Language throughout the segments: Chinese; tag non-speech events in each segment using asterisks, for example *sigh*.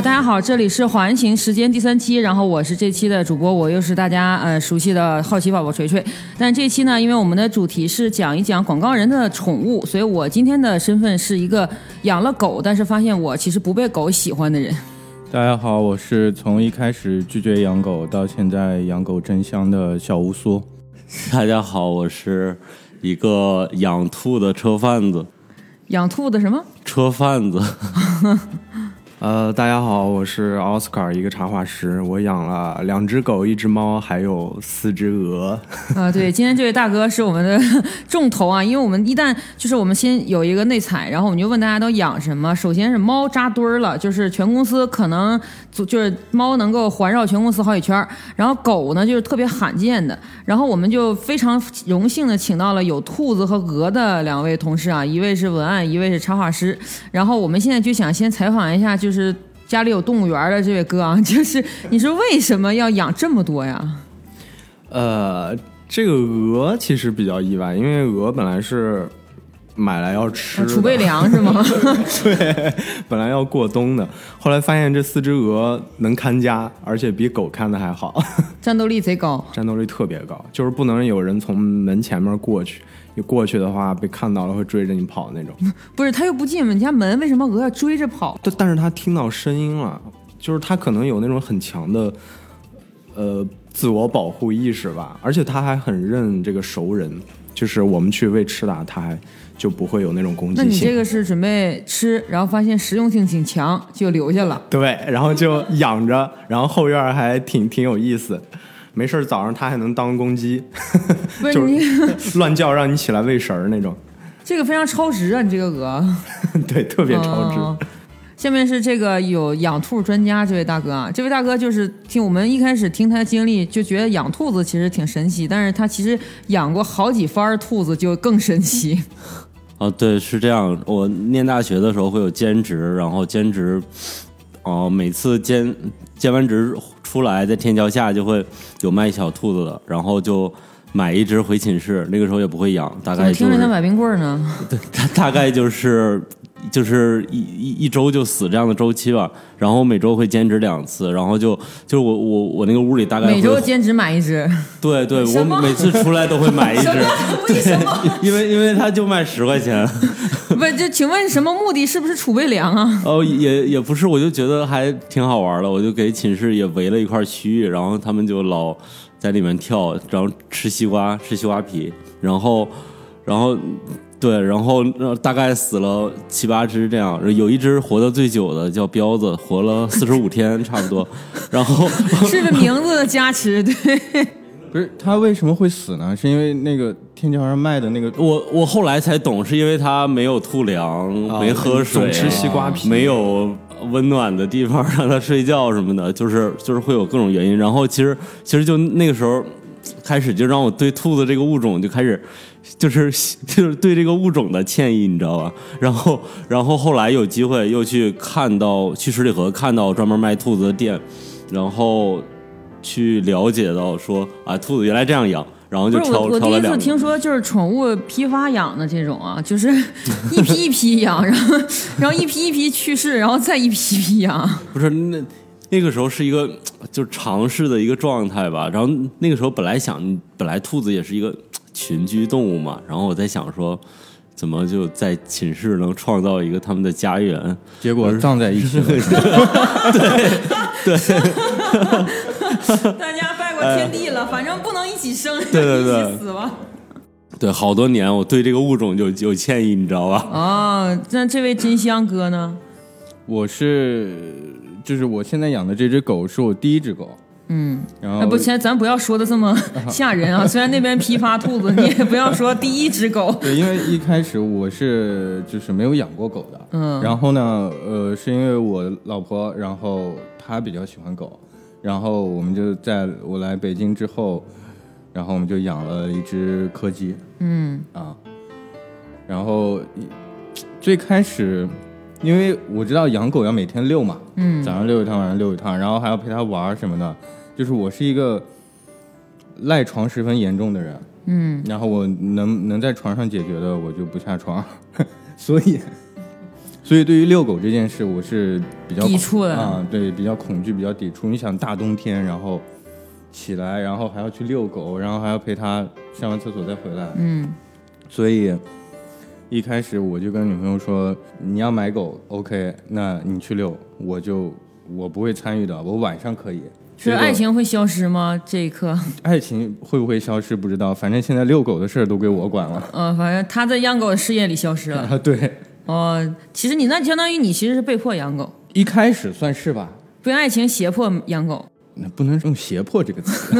啊，大家好，这里是环形时间第三期，然后我是这期的主播，我又是大家呃熟悉的好奇宝宝锤锤。但这期呢，因为我们的主题是讲一讲广告人的宠物，所以我今天的身份是一个养了狗，但是发现我其实不被狗喜欢的人。大家好，我是从一开始拒绝养狗到现在养狗真香的小乌苏。*laughs* 大家好，我是一个养兔的车贩子。养兔的什么？车贩子。*laughs* 呃，大家好，我是奥斯卡，一个插画师。我养了两只狗，一只猫，还有四只鹅。啊，对，今天这位大哥是我们的 *laughs* 重头啊，因为我们一旦就是我们先有一个内采，然后我们就问大家都养什么。首先是猫扎堆儿了，就是全公司可能就是猫能够环绕全公司好几圈儿，然后狗呢就是特别罕见的，然后我们就非常荣幸的请到了有兔子和鹅的两位同事啊，一位是文案，一位是插画师。然后我们现在就想先采访一下，就。是家里有动物园的这位哥啊，*laughs* 就是你是为什么要养这么多呀？呃，这个鹅其实比较意外，因为鹅本来是买来要吃，储备粮是吗？*laughs* 对，本来要过冬的，后来发现这四只鹅能看家，而且比狗看的还好，*laughs* 战斗力贼高，战斗力特别高，就是不能有人从门前面过去。你过去的话，被看到了会追着你跑那种。*laughs* 不是，它又不进我们家门，为什么鹅要追着跑？但但是它听到声音了，就是它可能有那种很强的，呃，自我保护意识吧。而且它还很认这个熟人，就是我们去喂吃的，它还就不会有那种攻击性。那你这个是准备吃，然后发现实用性挺强，就留下了。对，然后就养着，然后后院还挺 *laughs* 挺有意思。没事早上它还能当公鸡，*laughs* 就是乱叫让你起来喂食儿那种。这个非常超值啊！你这个鹅，*laughs* 对，特别超值。下面是这个有养兔专家这位大哥啊，这位大哥就是听我们一开始听他的经历，就觉得养兔子其实挺神奇，但是他其实养过好几番兔子就更神奇。哦，对，是这样。我念大学的时候会有兼职，然后兼职，哦，每次兼兼完职。出来在天桥下就会有卖小兔子的，然后就买一只回寝室。那个时候也不会养，大概听着像买冰棍呢。对，大大概就是就是一一一周就死这样的周期吧。然后每周会兼职两次，然后就就是我我我那个屋里大概每周兼职买一只。对对，我每次出来都会买一只。为什么？因为因为他就卖十块钱。不，就请问什么目的？是不是储备粮啊？哦，也也不是，我就觉得还挺好玩的，我就给寝室也围了一块区域，然后他们就老在里面跳，然后吃西瓜，吃西瓜皮，然后，然后，对，然后大概死了七八只这样，有一只活得最久的叫彪子，活了四十五天差不多，然后 *laughs* 是个名字的加持，对。*laughs* 不是他为什么会死呢？是因为那个天桥上卖的那个，我我后来才懂，是因为他没有吐粮，没喝水，总吃西瓜皮，没有温暖的地方让他睡觉什么的，就是就是会有各种原因。然后其实其实就那个时候开始就让我对兔子这个物种就开始就是 *laughs* 就是对这个物种的歉意，你知道吧？然后然后后来有机会又去看到去十里河看到专门卖兔子的店，然后。去了解到说啊，兔子原来这样养，然后就挑我第一次听说就是宠物批发养的这种啊，就是 *laughs* 一批一批养，然后然后一批一批去世，然后再一批一批养。不是那那个时候是一个就尝试的一个状态吧。然后那个时候本来想，本来兔子也是一个群居动物嘛。然后我在想说，怎么就在寝室能创造一个他们的家园？*laughs* 结果葬在一起了。*laughs* 对对。大家拜过天地了，反正不能一起生，对对对，一起死吧。对，好多年我对这个物种就有歉意，你知道吧？哦，那这位真香哥呢？我是，就是我现在养的这只狗是我第一只狗。嗯，然后不，先咱不要说的这么 *laughs* 吓人啊。虽然那边批发兔子，你也不要说第一只狗。对，因为一开始我是就是没有养过狗的。嗯。然后呢，呃，是因为我老婆，然后她比较喜欢狗。然后我们就在我来北京之后，然后我们就养了一只柯基。嗯啊，然后最开始，因为我知道养狗要每天遛嘛，嗯，早上遛一趟，晚上遛一趟，然后还要陪它玩什么的。就是我是一个赖床十分严重的人，嗯，然后我能能在床上解决的，我就不下床，*laughs* 所以。所以对于遛狗这件事，我是比较抵触的啊，对，比较恐惧，比较抵触。你想大冬天，然后起来，然后还要去遛狗，然后还要陪它上完厕所再回来，嗯，所以一开始我就跟女朋友说，你要买狗，OK，那你去遛，我就我不会参与的，我晚上可以。是爱情会消失吗？这一刻，*laughs* 爱情会不会消失不知道，反正现在遛狗的事儿都归我管了。*laughs* 呃，反正他在养狗的事业里消失了。啊，*laughs* 对，哦，其实你那相当于你其实是被迫养狗，一开始算是吧，被爱情胁迫养狗。那不能用胁迫这个词，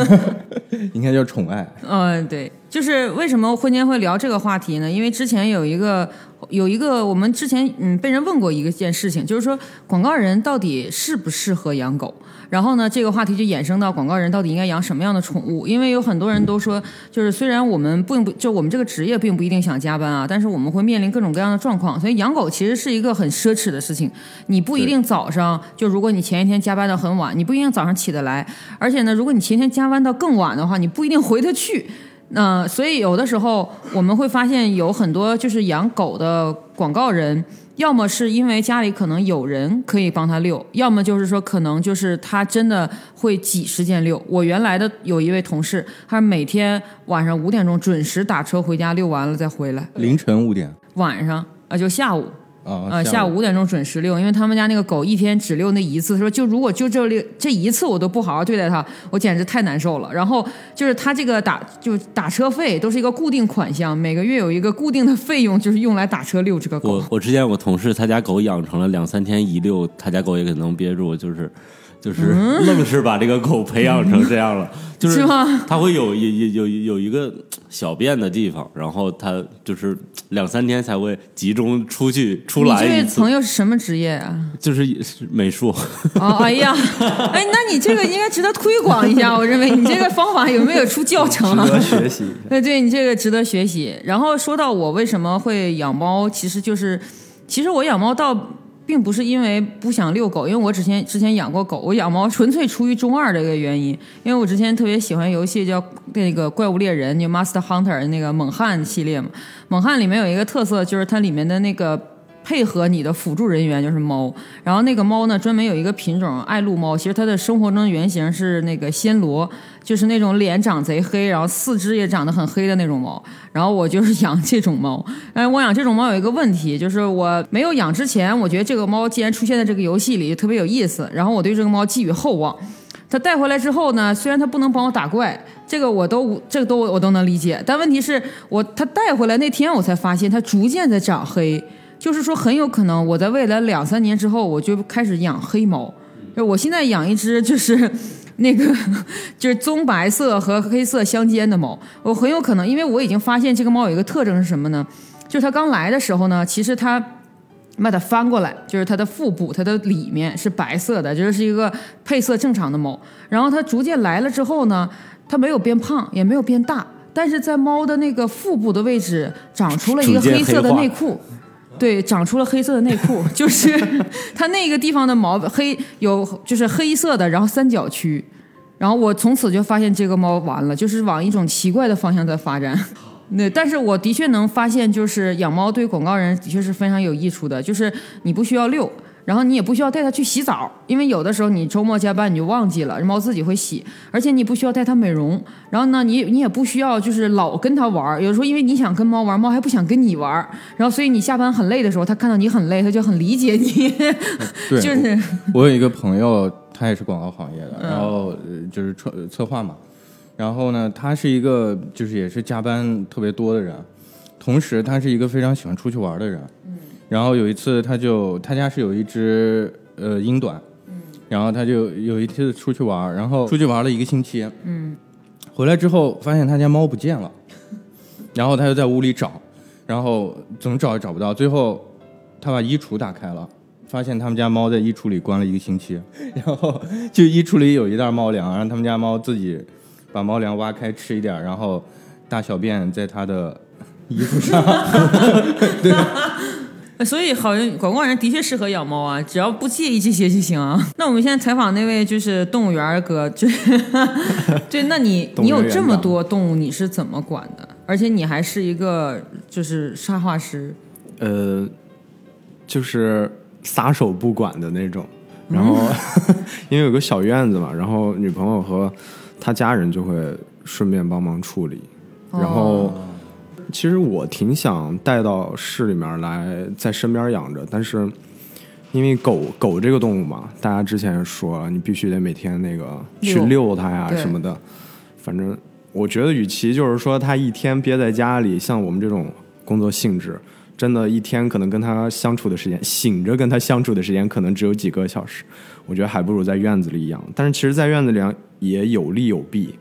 应该叫宠爱。嗯，对，就是为什么婚前会聊这个话题呢？因为之前有一个有一个我们之前嗯被人问过一个件事情，就是说广告人到底适不适合养狗？然后呢，这个话题就衍生到广告人到底应该养什么样的宠物？因为有很多人都说，就是虽然我们并不就我们这个职业并不一定想加班啊，但是我们会面临各种各样的状况，所以养狗其实是一个很奢侈的事情。你不一定早上就如果你前一天加班到很晚，你不一定早上起得来，而且呢，如果你前一天加班到更晚的话，你不一定回得去。那、所以有的时候我们会发现有很多就是养狗的广告人，要么是因为家里可能有人可以帮他遛，要么就是说可能就是他真的会挤时间遛。我原来的有一位同事，他每天晚上五点钟准时打车回家遛完了再回来，凌晨五点。晚上啊就下午啊，呃，下午五点钟准时遛，因为他们家那个狗一天只遛那一次。他说，就如果就这遛这一次我都不好好对待它，我简直太难受了。然后就是他这个打就打车费都是一个固定款项，每个月有一个固定的费用，就是用来打车遛这个狗我。我之前我同事，他家狗养成了两三天一遛，他家狗也可能憋住，就是就是愣是把这个狗培养成这样了，*laughs* 就是它会有有有有有一个小便的地方，然后它就是两三天才会集中出去出来这位朋，友是什么职业啊？就是是美术。哦，哎呀，*laughs* 哎，那你这个应该值得推广一下。我认为你这个方法有没有出教程啊？值得学习。对对，你这个值得学习。然后说到我为什么会养猫，其实就是，其实我养猫倒并不是因为不想遛狗，因为我之前之前养过狗，我养猫纯粹出于中二的一个原因，因为我之前特别喜欢游戏叫那个怪物猎人，就 Master Hunter 那个猛汉系列嘛。猛汉里面有一个特色就是它里面的那个。配合你的辅助人员就是猫，然后那个猫呢，专门有一个品种爱撸猫，其实它的生活中原型是那个暹罗，就是那种脸长贼黑，然后四肢也长得很黑的那种猫。然后我就是养这种猫，但是我养这种猫有一个问题，就是我没有养之前，我觉得这个猫既然出现在这个游戏里，特别有意思，然后我对这个猫寄予厚望。它带回来之后呢，虽然它不能帮我打怪，这个我都这个都我都能理解，但问题是我它带回来那天，我才发现它逐渐在长黑，就是说很有可能我在未来两三年之后，我就开始养黑猫。就我现在养一只就是那个 *laughs* 就是棕白色和黑色相间的猫，我很有可能，因为我已经发现这个猫有一个特征是什么呢？就是它刚来的时候呢，其实它。把它翻过来，就是它的腹部，它的里面是白色的，就是一个配色正常的猫。然后它逐渐来了之后呢，它没有变胖，也没有变大，但是在猫的那个腹部的位置长出了一个黑色的内裤。对，长出了黑色的内裤，*laughs* 就是它那个地方的毛黑有就是黑色的，然后三角区，然后我从此就发现这个猫完了，就是往一种奇怪的方向在发展。*laughs* 那，但是我的确能发现，就是养猫对广告人的确是非常有益处的，就是你不需要遛。然后你也不需要带它去洗澡，因为有的时候你周末加班你就忘记了，猫自己会洗，而且你不需要带它美容。然后呢，你你也不需要就是老跟它玩儿，有时候因为你想跟猫玩，猫还不想跟你玩，然后所以你下班很累的时候，它看到你很累，它就很理解你，对，*laughs* 就是我有一个朋友，他也是广告行业的，嗯然后呃就是策策划嘛，然后呢，他是一个就是也是加班特别多的人，同时他是一个非常喜欢出去玩的人。然后有一次，他就他家是有一只呃英短，然后他就有一次出去玩，然后出去玩了一个星期，嗯，回来之后发现他家猫不见了，*laughs* 然后他就在屋里找，然后怎么找也找不到，最后他把衣橱打开了。发现他们家猫在衣橱里关了一个星期，*laughs* 然后就衣橱里有一袋猫粮，让他们家猫自己把猫粮挖开吃一点，然后大小便在它的衣服上。*laughs* 所以好像广告人的确适合养猫啊，只要不介意这些就行啊。那我们现在采访那位就是动物园儿哥，就 *laughs* 对，那你你有这么多动物，你是怎么管的？而且你还是一个就是插画师，呃，就是撒手不管的那种。然后 *laughs* 因为有个小院子嘛，然后女朋友和他家人就会顺便帮忙处理。然后其实我挺想带到市里面来，在身边养着，但是因为狗狗这个动物嘛，大家之前也说了，你必须得每天那个去遛遛它呀什么的。反正我觉得，与其就是说它一天憋在家里，像我们这种工作性质，真的，一天可能跟它相处的时间，醒着跟它相处的时间可能只有几个小时，我觉得还不如在院子里养。但是其实，在院子里养也有利有弊。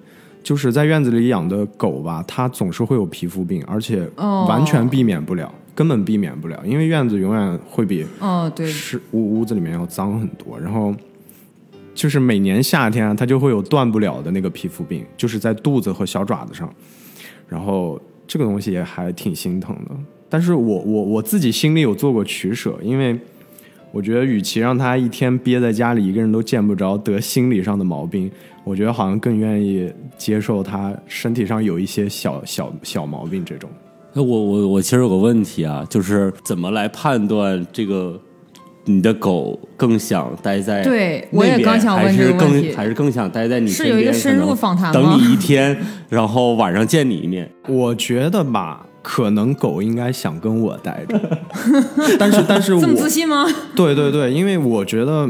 就是在院子里养的狗吧，它总是会有皮肤病，而且哦完全避免不了，根本避免不了，因为院子永远会比哦，对，是屋屋子里面要脏很多，然后就是每年夏天啊，它就会有断不了的那个皮肤病，就是在肚子和小爪子上，然后这个东西也还挺心疼的。但是我我我自己心里有做过取舍，因为我觉得与其让他一天憋在家里，一个人都见不着，得心理上的毛病，我觉得好像更愿意接受他身体上有一些小小小毛病这种。那我我我其实有个问题啊，就是怎么来判断这个你的狗更想待在对我也刚想问还是这个问题更还是更想待在你是身边有一个深入访谈吗等你一天，然后晚上见你一面。我觉得吧，可能狗应该想跟我待着，*laughs* 但是但是我这么自信吗？对对对，因为我觉得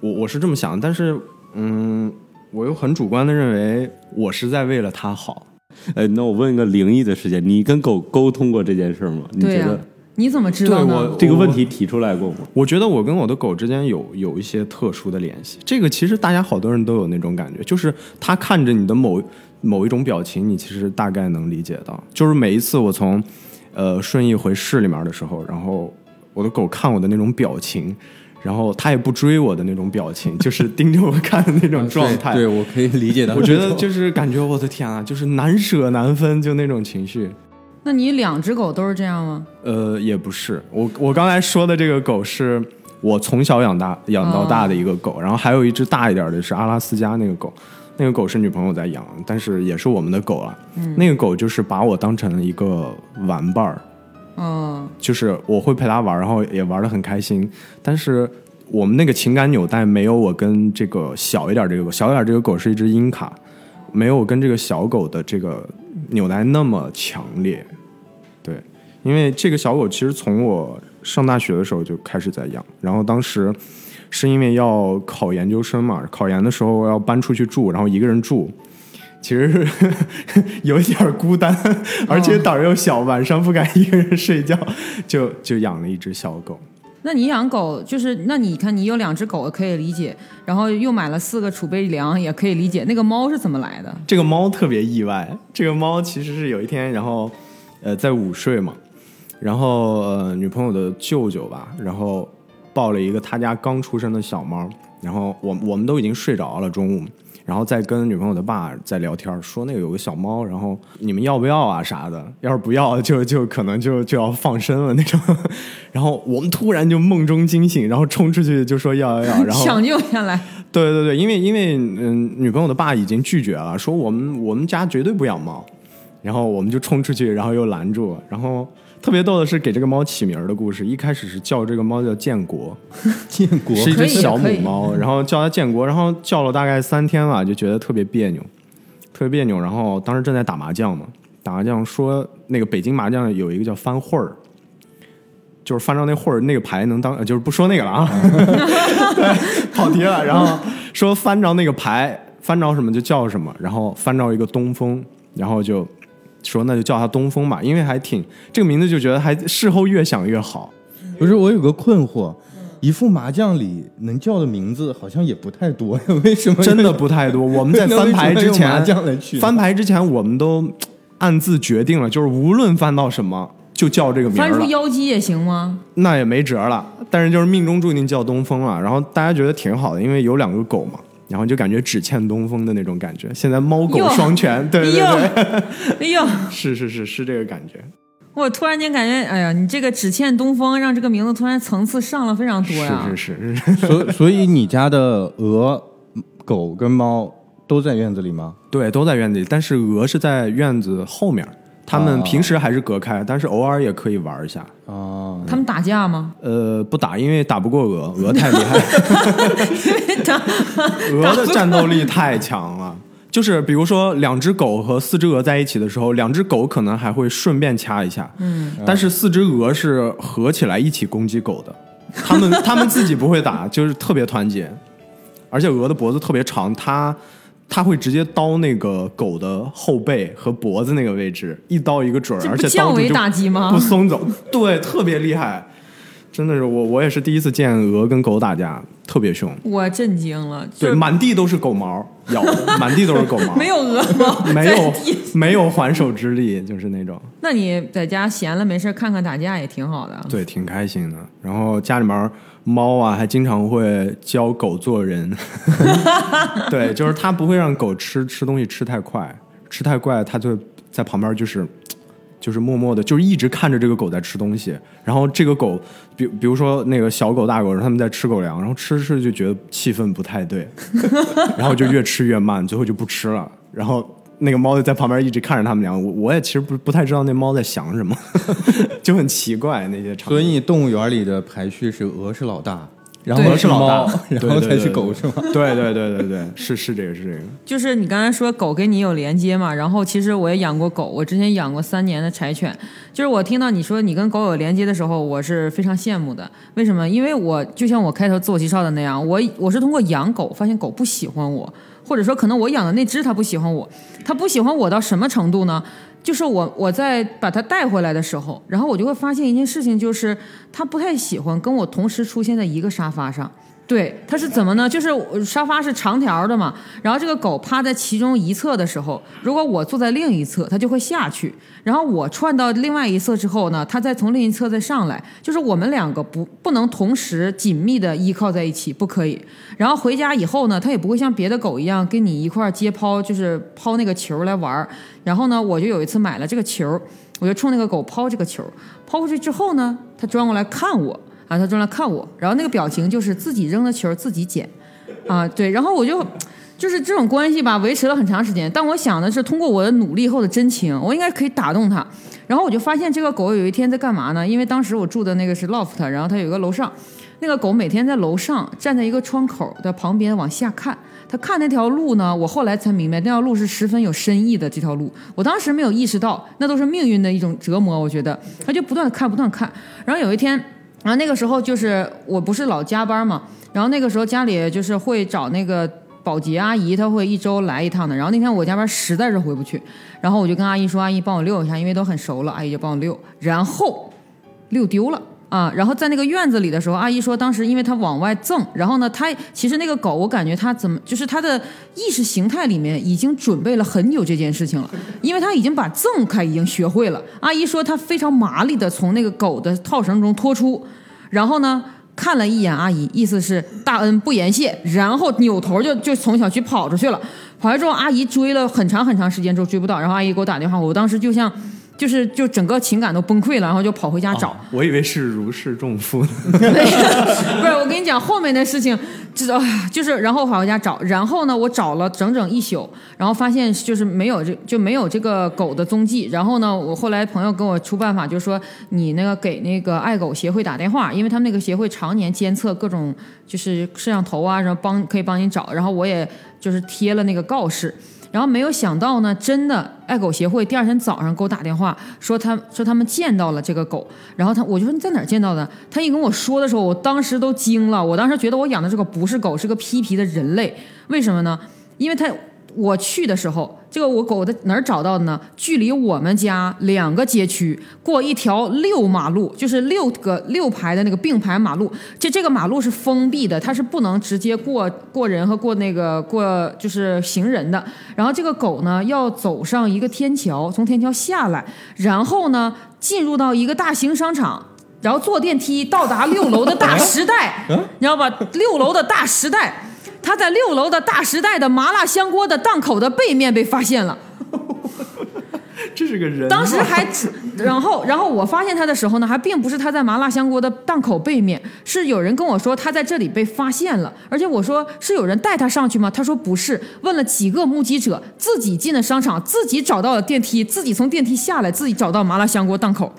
我我是这么想，但是嗯，我又很主观的认为我是在为了它好。呃，那我问一个灵异的事件，你跟狗沟通过这件事吗？你、觉得你怎么知道呢对我？这个问题提出来过吗？我觉得我跟我的狗之间有有一些特殊的联系，这个其实大家好多人都有那种感觉，就是它看着你的某某一种表情，你其实大概能理解到。就是每一次我从呃顺义回市里面的时候，然后我的狗看我的那种表情，然后它也不追我的那种表情，*laughs* 就是盯着我看的那种状态。对，对我可以理解到我。觉得就是感觉我的天啊，就是难舍难分，就那种情绪。那你两只狗都是这样吗？呃，也不是，我我刚才说的这个狗是我从小养大养到大的一个狗，然后还有一只大一点的是阿拉斯加那个狗，那个狗是女朋友在养，但是也是我们的狗了。那个狗就是把我当成了一个玩伴儿，嗯，就是我会陪它玩，然后也玩的很开心，但是。我们那个情感纽带没有我跟这个小一点这个狗，小一点这个狗是一只英卡，没有我跟这个小狗的这个纽带那么强烈。对，因为这个小狗其实从我上大学的时候就开始在养，然后当时是因为要考研究生嘛，考研的时候要搬出去住，然后一个人住，其实是有一点孤单，而且胆儿又小，晚上不敢一个人睡觉，*laughs* 就就养了一只小狗。那你养狗就是，那你看你有两只狗可以理解，然后又买了四个储备粮也可以理解。那个猫是怎么来的？这个猫特别意外，这个猫其实是有一天，然后呃在午睡嘛，然后呃女朋友的舅舅吧，然后抱了一个他家刚出生的小猫，然后我我们都已经睡着了中午，然后再跟女朋友的爸在聊天，说那个有个小猫，然后你们要不要啊啥的，要是不要 *laughs* 就就可能就就要放生了那种，然后我们突然就梦中惊醒，然后冲出去就说要要要，然后抢救下来，对对对，因为因为嗯，女朋友的爸已经拒绝了，说我们我们家绝对不养猫，然后我们就冲出去，然后又拦住，然后特别逗的是给这个猫起名儿的故事，一开始是叫这个猫叫建国，*laughs* 建国是一只小母猫，然后叫它建国，然后叫了大概三天吧，就觉得特别别扭，特别别扭，然后当时正在打麻将嘛，打麻将说那个北京麻将有一个叫翻会儿。就是翻着那会儿那个牌能当，呃就是不说那个了啊，*laughs* 对，跑题了。然后说翻着那个牌，翻着什么就叫什么，然后翻着一个东风，然后就说那就叫他东风吧，因为还挺这个名字就觉得还事后越想越好。不是我有个困惑，一副麻将里能叫的名字好像也不太多呀，*laughs* 为什么真的不太多。*laughs* 我们在翻牌之前，翻牌之前我们都暗自决定了，就是无论翻到什么就叫这个名字翻出，妖姬也行吗？那也没辙了。但是就是命中注定叫东风了。然后大家觉得挺好的，因为有两个狗嘛。然后就感觉只欠东风的那种感觉，现在猫狗双全，对对哎对，呦，哎呦，*laughs* 是是是是这个感觉。我突然间感觉，哎呀，你这个只欠东风，让这个名字突然层次上了非常多呀。是是是是，所所以你家的鹅、狗跟猫都在院子里吗？对，都在院子里，但是鹅是在院子后面，他们平时还是隔开，但是偶尔也可以玩一下。哦，他们打架吗？呃，不打，因为打不过鹅，鹅太厉害，鹅 *laughs* 的战斗力太强了。就是比如说，两只狗和四只鹅在一起的时候，两只狗可能还会顺便掐一下，嗯，但是四只鹅是合起来一起攻击狗的，它们它们自己不会打，就是特别团结，而且鹅的脖子特别长，它它会直接刀那个狗的后背和脖子那个位置，一刀一个准儿，而且降维打击吗不松走，对，特别厉害，真的是我我也是第一次见鹅跟狗打架，特别凶。我震惊了，对，满地都是狗毛，咬的 *laughs* 满地都是狗毛，没有鹅毛，没有没有还手之力，就是那种，那你在家闲了没事看看打架也挺好的。对，挺开心的。然后家里面猫啊，还经常会教狗做人，*laughs* 对，就是它不会让狗吃吃东西吃太快，吃太快，它就在旁边就是。就是默默的，就是一直看着这个狗在吃东西，然后这个狗，比比如说那个小狗、大狗，它们在吃狗粮，然后吃着吃着就觉得气氛不太对，*laughs* 然后就越吃越慢，最后就不吃了。然后那个猫就在旁边一直看着他们俩，我我也其实不不太知道那猫在想什么，*laughs* 就很奇怪那些场景。所以动物园里的排序是鹅是老大，然对后是老大猫，*laughs* 然后才是狗是吗？*laughs* 对对对对对，是是这个是这个，就是你刚才说狗跟你有连接嘛，然后其实我也养过狗，我之前养过三年的柴犬。就是我听到你说你跟狗有连接的时候，我是非常羡慕的。为什么？因为我就像我开头自我介绍的那样，我我是通过养狗发现狗不喜欢我，或者说可能我养的那只它不喜欢我，它不喜欢我到什么程度呢？就是我我在把它带回来的时候，然后我就会发现一件事情，就是它不太喜欢跟我同时出现在一个沙发上。对，它是怎么呢？就是沙发是长条的嘛，然后这个狗趴在其中一侧的时候，如果我坐在另一侧，它就会下去，然后我窜到另外一侧之后呢，它再从另一侧再上来，就是我们两个不不能同时紧密的依靠在一起，不可以。然后回家以后呢，它也不会像别的狗一样跟你一块儿接抛，就是抛那个球来玩儿。然后呢，我就有一次买了这个球，我就冲那个狗抛这个球，抛过去之后呢，它转过来看我。啊，他转来看我，然后那个表情就是自己扔的球自己捡，啊，对，然后我就就是这种关系吧，维持了很长时间。但我想的是，通过我的努力后的真情，我应该可以打动它。然后我就发现这个狗有一天在干嘛呢？因为当时我住的那个是 loft，然后它有一个楼上，那个狗每天在楼上站在一个窗口的旁边往下看。它看那条路呢，我后来才明白，那条路是十分有深意的。这条路，我当时没有意识到，那都是命运的一种折磨。我觉得，它就不断看，不断看。然后有一天。然后那个时候就是我不是老加班嘛，然后那个时候家里就是会找那个保洁阿姨，她会一周来一趟的。然后那天我加班实在是回不去，然后我就跟阿姨说：“阿姨帮我遛一下，因为都很熟了。”阿姨就帮我遛，然后遛丢了。啊，然后在那个院子里的时候，阿姨说当时因为它往外赠，然后呢，它其实那个狗，我感觉它怎么就是它的意识形态里面已经准备了很久这件事情了，*laughs* 因为它已经把赠开已经学会了。阿姨说它非常麻利的从那个狗的套绳中脱出，然后呢看了一眼阿姨，意思是大恩不言谢，然后扭头就就从小区跑出去了。跑来之后，阿姨追了很长很长时间之后追不到，然后阿姨给我打电话，我当时就像。就是就整个情感都崩溃了，然后就跑回家找。我以为是如释重负呢。*laughs* *laughs* 不是，我跟你讲后面的事情，就是就是，然后跑回家找，然后呢，我找了整整一宿，然后发现就是没有这就没有这个狗的踪迹。然后呢，我后来朋友给我出办法，就是说你那个给那个爱狗协会打电话，因为他们那个协会常年监测各种就是摄像头啊，然后帮可以帮你找。然后我也就是贴了那个告示。然后没有想到呢，真的爱狗协会第二天早上给我打电话，说他说他们见到了这个狗，然后他我就说你在哪儿见到的？他一跟我说的时候，我当时都惊了，我当时觉得我养的这个不是狗，是个披皮的人类，为什么呢？因为他我去的时候，这个我狗在哪儿找到的呢？距离我们家两个街区，过一条六马路，就是六个六排的那个并排马路。这这个马路是封闭的，它是不能直接过过人和过那个过就是行人的。然后这个狗呢，要走上一个天桥，从天桥下来，然后呢进入到一个大型商场。然后坐电梯到达六楼的大时代，你知道吧？六楼的大时代，他在六楼的大时代的麻辣香锅的档口的背面被发现了。*laughs* 这是个人，当时还然后，然后我发现他的时候呢，还并不是他在麻辣香锅的档口背面，是有人跟我说他在这里被发现了，而且我说是有人带他上去吗？他说不是，问了几个目击者，自己进了商场，自己找到了电梯，自己从电梯下来，自己找到麻辣香锅档口。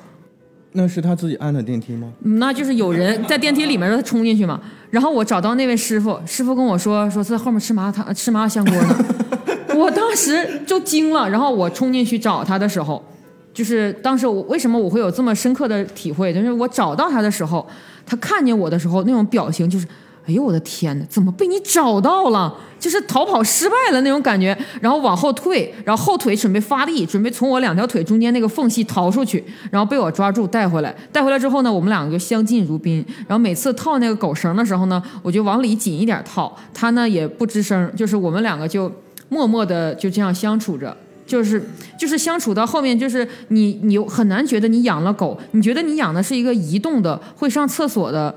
那是他自己按的电梯吗？嗯那就是有人在电梯里面让他冲进去嘛。然后我找到那位师傅，师傅跟我说，说在后面吃麻辣烫、吃麻辣香锅呢。*laughs* 我当时就惊了，然后我冲进去找他的时候，就是当时我为什么我会有这么深刻的体会，就是我找到他的时候，他看见我的时候那种表情就是。哎呦我的天哪！怎么被你找到了？就是逃跑失败了那种感觉，然后往后退，然后后腿准备发力，准备从我两条腿中间那个缝隙逃出去，然后被我抓住带回来。带回来之后呢，我们两个就相敬如宾。然后每次套那个狗绳的时候呢，我就往里紧一点套，它呢也不吱声，就是我们两个就默默的就这样相处着。就是就是相处到后面，就是你你很难觉得你养了狗，你觉得你养的是一个移动的会上厕所的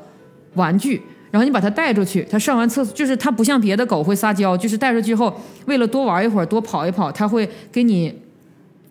玩具。然后你把它带出去，它上完厕所，就是它不像别的狗会撒娇，就是带出去后，为了多玩一会儿，多跑一跑，它会给你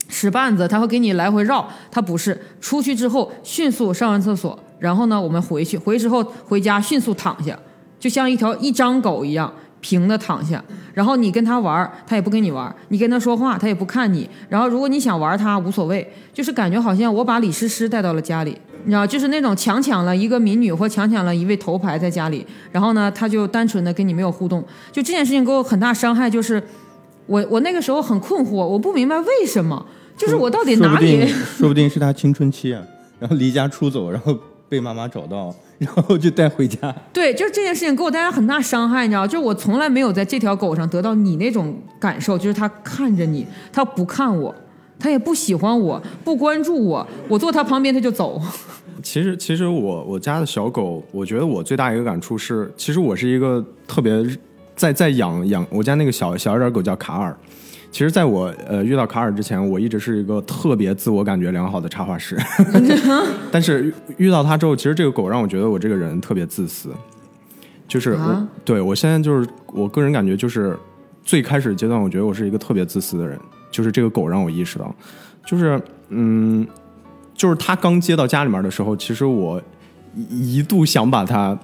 使绊子，它会给你来回绕。它不是出去之后迅速上完厕所，然后呢，我们回去，回之后回家迅速躺下，就像一条一张狗一样平的躺下。然后你跟他玩，他也不跟你玩；你跟他说话，他也不看你。然后如果你想玩他，无所谓，就是感觉好像我把李诗诗带到了家里。你知道，就是那种强抢了一个民女或强抢了一位头牌在家里，然后呢，他就单纯的跟你没有互动，就这件事情给我很大伤害。就是我我那个时候很困惑，我不明白为什么，就是我到底哪里说不定是他青春期啊，然后离家出走，然后被妈妈找到，然后就带回家。对，就是这件事情给我带来很大伤害，你知道，就是我从来没有在这条狗上得到你那种感受，就是它看着你，它不看我，它也不喜欢我，不关注我，我坐它旁边它就走。*laughs* 其实，其实我我家的小狗，我觉得我最大一个感触是，其实我是一个特别在在养养我家那个小小一点狗叫卡尔。其实，在我呃遇到卡尔之前，我一直是一个特别自我感觉良好的插画师。*laughs* 但是遇遇到他之后，其实这个狗让我觉得我这个人特别自私。就是我、啊对我现在就是我个人感觉就是最开始阶段，我觉得我是一个特别自私的人。就是这个狗让我意识到，就是嗯，就是他刚接到家里面的时候，其实我一一度想把它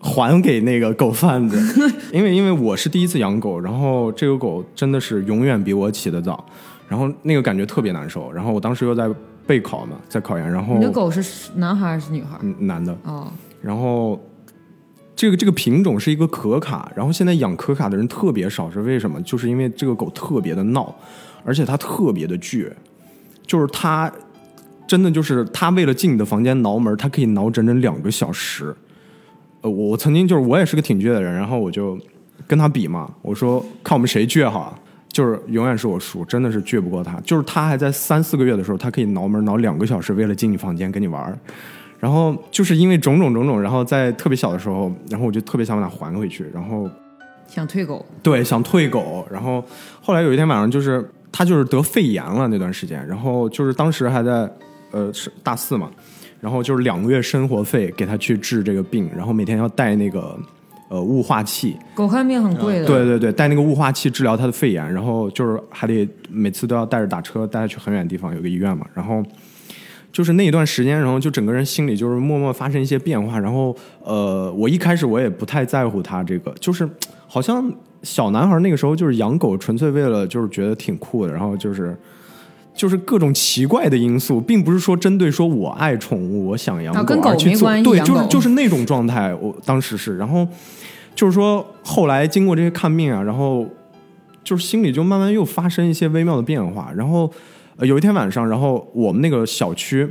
还给那个狗贩子，*laughs* 因为因为我是第一次养狗，然后这个狗真的是永远比我起得早，然后那个感觉特别难受。然后我当时又在备考嘛，在考研，然后你的狗是男孩还是女孩？嗯男的，哦，然后这个这个品种是一个可卡，然后现在养可卡的人特别少，是为什么？就是因为这个狗特别的闹，而且它特别的倔，就是它真的就是它为了进你的房间挠门，它可以挠整整两个小时。呃，我曾经就是我也是个挺倔的人，然后我就跟他比嘛，我说看我们谁倔哈啊。就是永远是我输，真的是倔不过他。就是他还在三四个月的时候，他可以挠门挠两个小时，为了进你房间跟你玩儿。然后就是因为种种种种，然后在特别小的时候，然后我就特别想把它还回去，然后想退狗。对想退狗，然后后来有一天晚上，就是他就是得肺炎了那段时间，然后就是当时还在呃是大四嘛，然后就是两个月生活费给他去治这个病，然后每天要带那个呃雾化器，狗看病很贵的。对对对，带那个雾化器治疗他的肺炎，然后就是还得每次都要带着打车带他去很远的地方，有个医院嘛，然后。就是那一段时间，然后就整个人心里就是默默发生一些变化，然后呃，我一开始我也不太在乎他这个，就是好像小男孩那个时候就是养狗，纯粹为了就是觉得挺酷的，然后就是就是各种奇怪的因素，并不是说针对说我爱宠物，我想养狗啊跟狗而去做，没关系对，就是就是那种状态，我当时是，然后就是说后来经过这些看病啊，然后就是心里就慢慢又发生一些微妙的变化，然后。呃，有一天晚上，然后我们那个小区，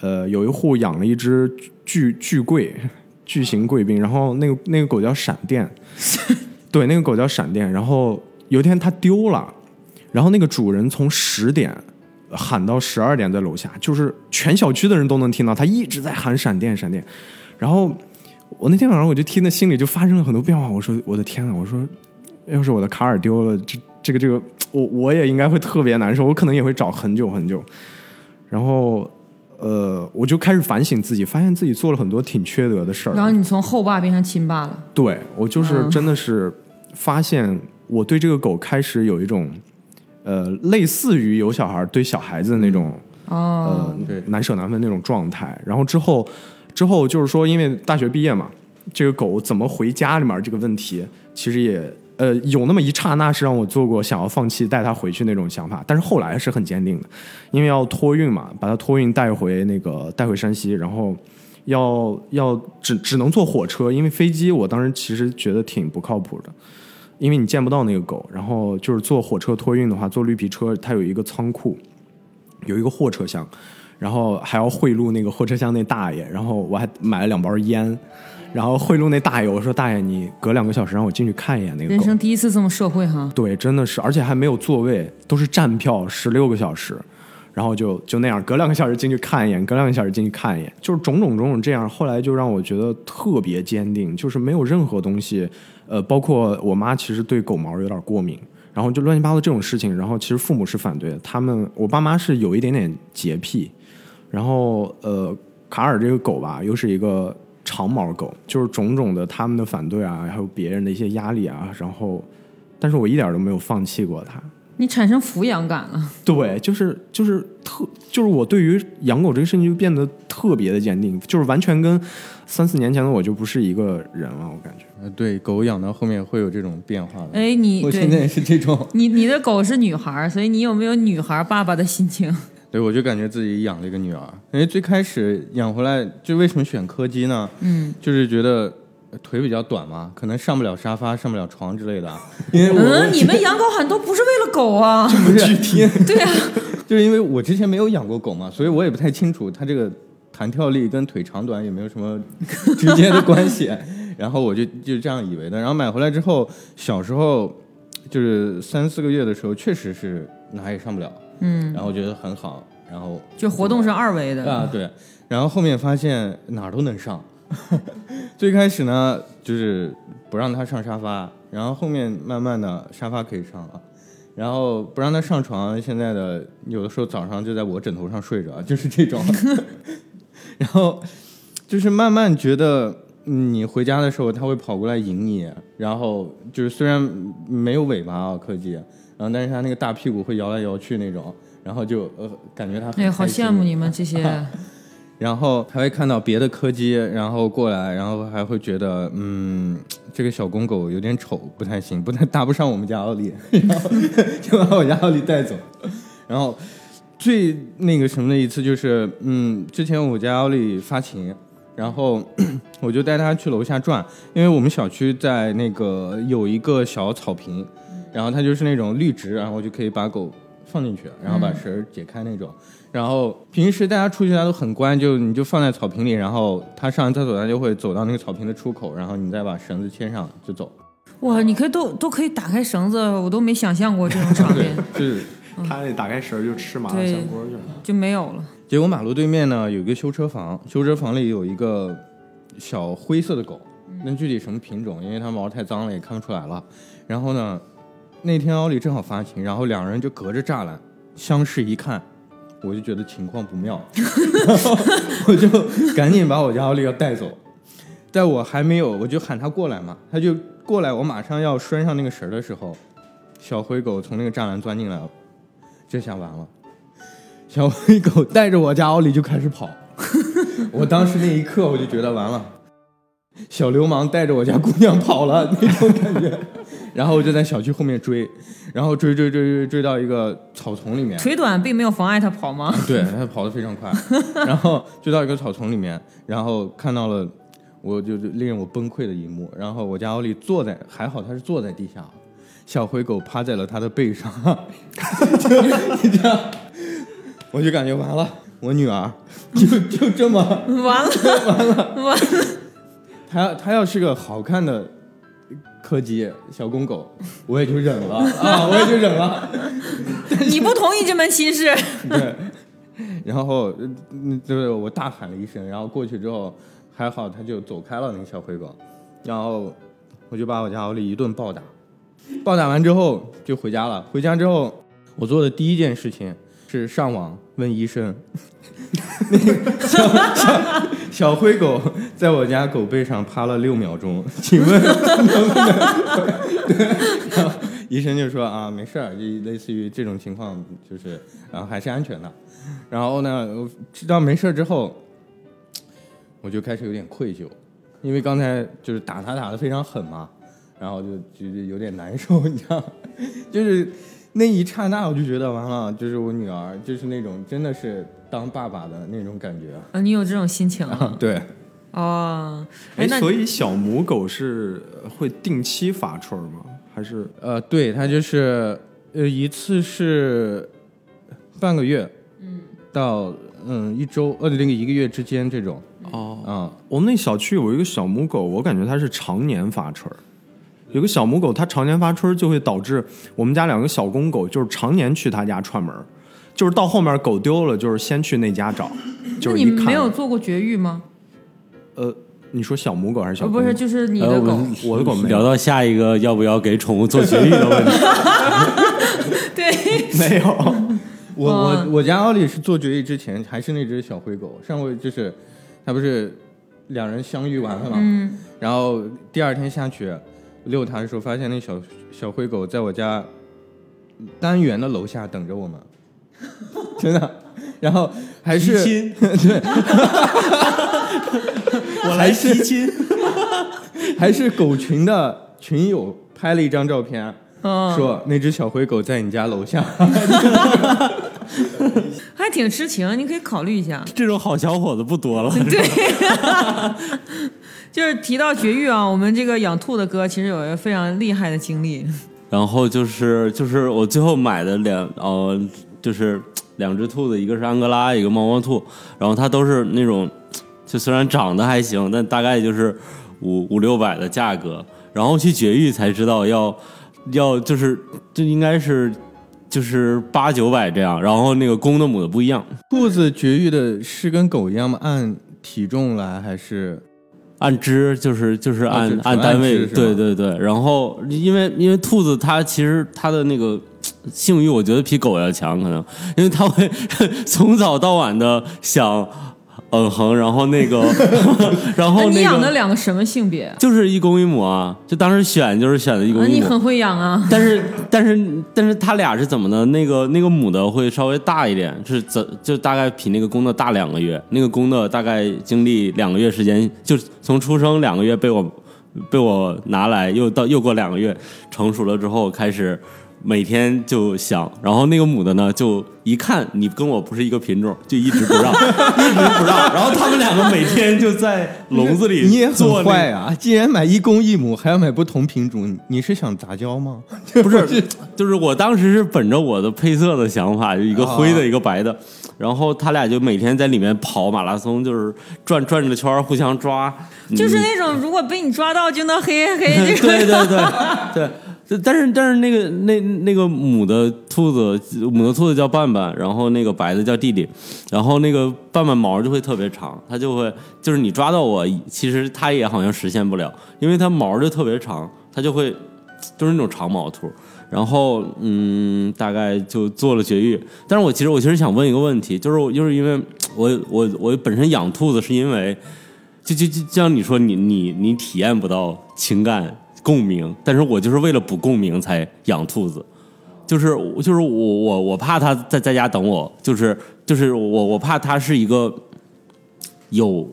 呃，有一户养了一只巨巨贵巨型贵宾，然后那个那个狗叫闪电，*laughs* 对，那个狗叫闪电。然后有一天它丢了，然后那个主人从十点喊到十二点在楼下，就是全小区的人都能听到，他一直在喊闪电闪电。然后我那天晚上我就听，的心里就发生了很多变化。我说我的天呐，我说要是我的卡尔丢了，这这个这个，我我也应该会特别难受，我可能也会找很久很久。然后，呃，我就开始反省自己，发现自己做了很多挺缺德的事儿。然后你从后爸变成亲爸了。对我就是嗯真的是发现，我对这个狗开始有一种，呃，类似于有小孩对小孩子的那种哦，呃，对难舍难分那种状态。然后之后，之后就是说，因为大学毕业嘛，这个狗怎么回家里面这个问题，其实也呃有那么一刹那是让我做过想要放弃带它回去那种想法，但是后来是很坚定的，因为要托运嘛，把它托运带回那个带回山西，然后。要要只只能坐火车，因为飞机我当时其实觉得挺不靠谱的，因为你见不到那个狗。然后就是坐火车托运的话，坐绿皮车，它有一个仓库，有一个货车厢，然后还要贿赂那个货车厢那大爷。然后我还买了两包烟，然后贿赂那大爷，我说大爷，你隔两个小时让我进去看一眼那个狗。人生第一次这么社会哈。对，真的是，而且还没有座位，都是站票，十六个小时，然后就就那样，隔两个小时进去看一眼，隔两个小时进去看一眼，就是种种种种这样。后来就让我觉得特别坚定，就是没有任何东西，呃，包括我妈其实对狗毛有点过敏，然后就乱七八糟这种事情，然后其实父母是反对的，他们我爸妈是有一点点洁癖，然后呃，卡尔这个狗吧，又是一个长毛狗，就是种种的他们的反对啊，还有别人的一些压力啊，然后，但是我一点都没有放弃过它。你产生抚养感了，对，就是就是特，就是我对于养狗这个事情就变得特别的坚定，就是完全跟三四年前的我就不是一个人了，我感觉。呃，对，狗养到后面会有这种变化的。哎，你，我现在也是这种，你你的狗是女孩儿，所以你有没有女孩儿爸爸的心情？*laughs* 对我就感觉自己养了一个女儿。因为最开始养回来，就为什么选柯基呢？嗯，就是觉得呃腿比较短嘛，可能上不了沙发、上不了床之类的。*laughs* 因为我、嗯，*laughs* 你们养狗很多不是为了狗啊？*laughs* 不是具体，对啊，就是因为我之前没有养过狗嘛，所以我也不太清楚它这个弹跳力跟腿长短有没有什么直接的关系。然后我就就这样以为的。然后买回来之后，小时候就是三四个月的时候，确实是哪也上不了。嗯，然后觉得很好，然后就活动是二维的啊对，然后后面发现哪儿都能上。*laughs* 最开始呢，就是不让他上沙发，然后后面慢慢的沙发可以上了，然后不让他上床，现在的有的时候早上就在我枕头上睡着，*laughs* 就是这种。*laughs* 然后就是慢慢觉得你回家的时候，他会跑过来迎你，然后就是虽然没有尾巴啊，柯基，然后但是他那个大屁股会摇来摇去那种，然后就呃感觉他很哎，好羡慕你们这些。然后还会看到别的柯基，然后过来，然后还会觉得，嗯，这个小公狗有点丑，不太行，不太搭不上我们家奥利，*laughs* 然后就把我家奥利带走。然后最那个什么的一次就是，嗯，之前我家奥利发情，然后 *clears throat* 我就带它去楼下转，因为我们小区在那个有一个小草坪，然后它就是那种绿植，然后就可以把狗放进去，然后把绳儿解开那种。然后平时大家出去它都很乖，就你就放在草坪里，然后它上完厕所它就会走到那个草坪的出口，然后你再把绳子牵上就走。哇，你可以都都可以打开绳子，我都没想象过这种场对面，，*laughs* 就是他那打开绳儿就吃麻辣对香锅去了。就没有了。结果马路对面呢有一个修车房，修车房里有一个小灰色的狗，那具体什么品种，因为它毛太脏了也看不出来了。然后呢，那天奥利正好发情，然后两人就隔着栅栏相视一看，我就觉得情况不妙，然 *laughs* 后我就赶紧把我家奥利要带走。在我还没有，我就喊他过来嘛，他就过来，我马上要拴上那个绳的时候，小灰狗从那个栅栏钻进来了，这下完了。小灰狗带着我家奥利就开始跑，*laughs* 我当时那一刻我就觉得完了，小流氓带着我家姑娘跑了那种感觉，*laughs* 然后我就在小区后面追，然后追追追追追到一个草丛里面，腿短并没有妨碍他跑吗？*laughs* 对，他跑得非常快，*laughs* 然后追到一个草丛里面，然后看到了我就就令我崩溃的一幕，然后我家奥利坐在，还好他是坐在地下，小灰狗趴在了他的背上，就这样，我就感觉完了，我女儿就就这么，完了完了。完了！她要他要是个好看的柯基小公狗，*laughs* 我也就忍了 *laughs* 啊，我也就忍了。*laughs* 你不同意这门亲事？对，然后嗯，就是我大喊了一声，然后过去之后，还好他就走开了那个小灰狗，然后我就把我家奥利一顿暴打，暴打完之后就回家了。回家之后，我做的第一件事情是上网问医生，那个小灰狗 *laughs* 在我家狗背上趴了六秒钟，*laughs* 请问能不能？*laughs* 对，然后医生就说啊，没事儿，就类似于这种情况，就是然后还是安全的。然后呢，我知道没事儿之后，我就开始有点愧疚，因为刚才就是打他打的非常狠嘛，然后就就就有点难受，你知道，就是那一刹那我就觉得完了，就是我女儿就是那种真的是当爸爸的那种感觉。啊，你有这种心情啊？对，哦，哎，那所以小母狗是会定期发春吗？还是呃，对，它就是呃一次是半个月，嗯，到嗯一周呃那个一个月之间这种哦？啊、我们那小区有一个小母狗，我感觉它是常年发春。有个小母狗，它常年发春，就会导致我们家两个小公狗就是常年去它家串门儿，就是到后面狗丢了，就是先去那家找，就是你没有做过绝育吗？呃，你说小母狗还是小狗？不是，就是你呃的狗。我我的狗没聊到下一个要不要给宠物做绝育的问题。*laughs* 对，*laughs* 没有。*laughs* 我我嗯我家奥利是做绝育之前还是那只小灰狗，上回就是它不是两人相遇完了嘛，嗯，然后第二天下去遛它的时候，发现那小小灰狗在我家单元的楼下等着我们，*laughs* 真的，然后还是亲，*laughs* 对，*laughs* 我来提亲。还是狗群的群友拍了一张照片，嗯，说那只小灰狗在你家楼下，还挺痴情，你可以考虑一下。这种好小伙子不多了。对，就是提到绝育啊，我们这个养兔的哥其实有一个非常厉害的经历。然后就是就是我最后买的两呃就是两只兔子，一个是安哥拉，一个猫猫兔，然后它都是那种就虽然长得还行，但大概就是五五六百的价格，然后去绝育才知道要要就是就应该是就是八九百这样，然后那个公的母的不一样，兔子绝育的是跟狗一样吗？按体重来还是？按只就是就是按、按单位，对对对。然后因为因为兔子它其实它的那个性欲，我觉得比狗要强，可能因为它会 *laughs* 从早到晚的想嗯哼，然后那个 *laughs* 然后那你养的两个什么性别？就是一公一母啊，就当时选就是选的一公啊，一母。你很会养啊。但是但是但是它俩是怎么呢？那个那个母的会稍微大一点，是怎就大概比那个公的大两个月。那个公的大概经历两个月时间，就从出生两个月被我被我拿来，又到又过两个月成熟了之后开始。每天就想，然后那个母的呢，就一看你跟我不是一个品种，就一直不让，*laughs* 一直不让。然后他们两个每天就在笼子里你也很坏啊！既然买一公一母，还要买不同品种，你是想杂交吗？*laughs* 不是，就是我当时是本着我的配色的想法，就一个灰的，一个白的，然后他俩就每天在里面跑马拉松，就是转转着圈儿互相抓，就是那种如果被你抓到就能黑黑黑 *laughs* 这种。对对对对。但是但是那个那那个母的兔子，母的兔子叫伴伴，然后那个白的叫弟弟，然后那个伴伴毛就会特别长，它就会就是你抓到我，其实它也好像实现不了，因为它毛就特别长，它就会就是那种长毛兔。然后嗯，大概就做了绝育。但是我其实我其实想问一个问题，就是就是因为我我我本身养兔子是因为，就就就像你说你你你体验不到情感共鸣，但是我就是为了补共鸣才养兔子。就是就是我我我怕它在在家等我，就是就是我我怕它是一个有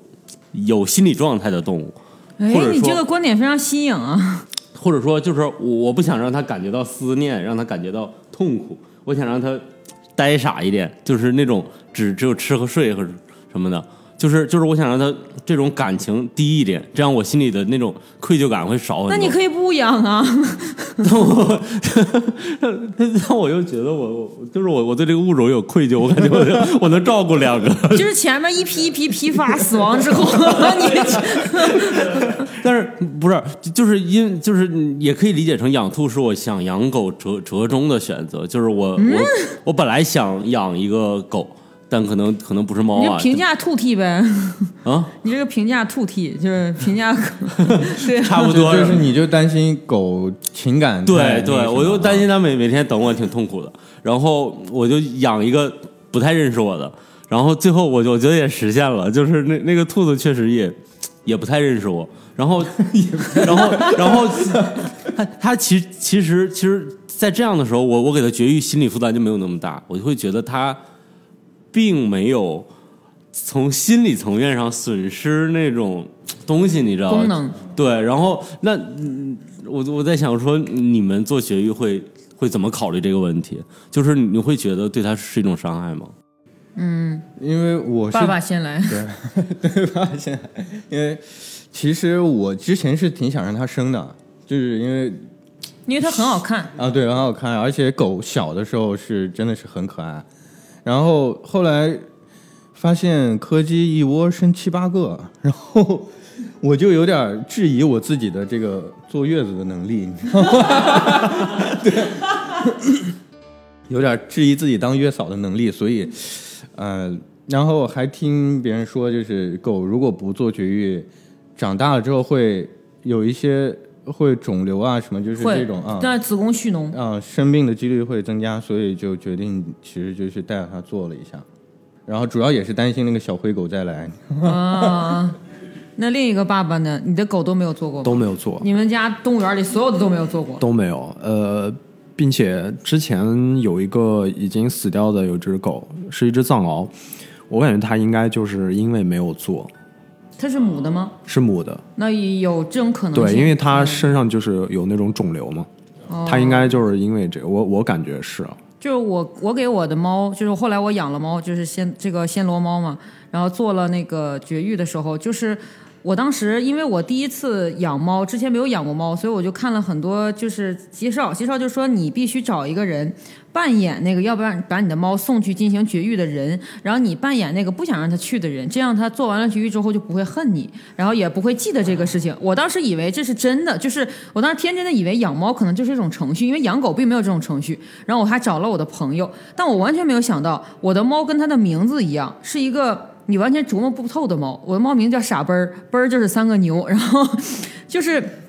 有心理状态的动物，哎你这个观点非常新颖啊！或者说就是我我不想让它感觉到思念，让它感觉到痛苦，我想让它呆傻一点，就是那种只只有吃和睡和什么的，就是就是我想让他这种感情低一点，这样我心里的那种愧疚感会少很多。那你可以不养啊。*laughs* 但我，但我又觉得我我就是我我对这个物种有愧疚，我感觉我能我能照顾两个，*laughs* 就是前面一批一批批发死亡之后，你 *laughs* 但是不是就是因就是也可以理解成养兔是我想养狗折折中的选择，就是我、我我本来想养一个狗，但可能可能不是猫啊，你评价兔 T 呗。啊，*laughs* 你这个评价兔 T 就是评价，*laughs* 对，差不多就是你就担心狗情感对对，我就担心它每每天等我挺痛苦的，然后我就养一个不太认识我的，然后最后我就我觉得也实现了，就是那那个兔子确实也也不太认识我，然后 *laughs* 然后然后他他其实其实其实，在这样的时候，我我给他绝育，心理负担就没有那么大，我就会觉得他并没有从心理层面上损失那种东西，你知道吗？功能对，然后那嗯我我在想说，你们做绝育会会怎么考虑这个问题？就是你会觉得对他是一种伤害吗？嗯因为我是爸爸先来，对 *laughs* 对，爸爸先来，因为其实我之前是挺想让它生的，就是因为因为它很好看。啊，对，很好看，而且狗小的时候是真的是很可爱，然后后来发现柯基一窝生七八个，然后我就有点质疑我自己的这个坐月子的能力，你知道吗？*laughs* 对，有点质疑自己当月嫂的能力，所以，呃，然后还听别人说，就是狗如果不做绝育，长大了之后会有一些会肿瘤啊什么，就是这种啊。但子宫蓄脓，啊，生病的几率会增加，所以就决定其实就去带着它做了一下，然后主要也是担心那个小灰狗再来。啊，*laughs* 那另一个爸爸呢？你的狗都没有做过？都没有做，你们家动物园里所有的都没有做过。都没有。呃，并且之前有一个已经死掉的有只狗，是一只藏獒，我感觉它应该就是因为没有做，它是母的吗？是母的。那有这种可能性？对，因为它身上就是有那种肿瘤嘛，哦它应该就是因为这个，我我感觉是啊。就是我我给我的猫，就是后来我养了猫，就是暹这个暹罗猫嘛，然后做了那个绝育的时候，就是我当时因为我第一次养猫，之前没有养过猫，所以我就看了很多就是介绍，介绍就说你必须找一个人扮演那个，要不然把你的猫送去进行绝育的人，然后你扮演那个不想让它去的人，这样它做完了绝育之后就不会恨你，然后也不会记得这个事情。我当时以为这是真的，就是我当时天真的以为养猫可能就是一种程序，因为养狗并没有这种程序。然后我还找了我的朋友，但我完全没有想到，我的猫跟它的名字一样，是一个你完全琢磨不透的猫。我的猫名叫傻奔儿，奔儿就是三个牛，然后 *laughs* 就是。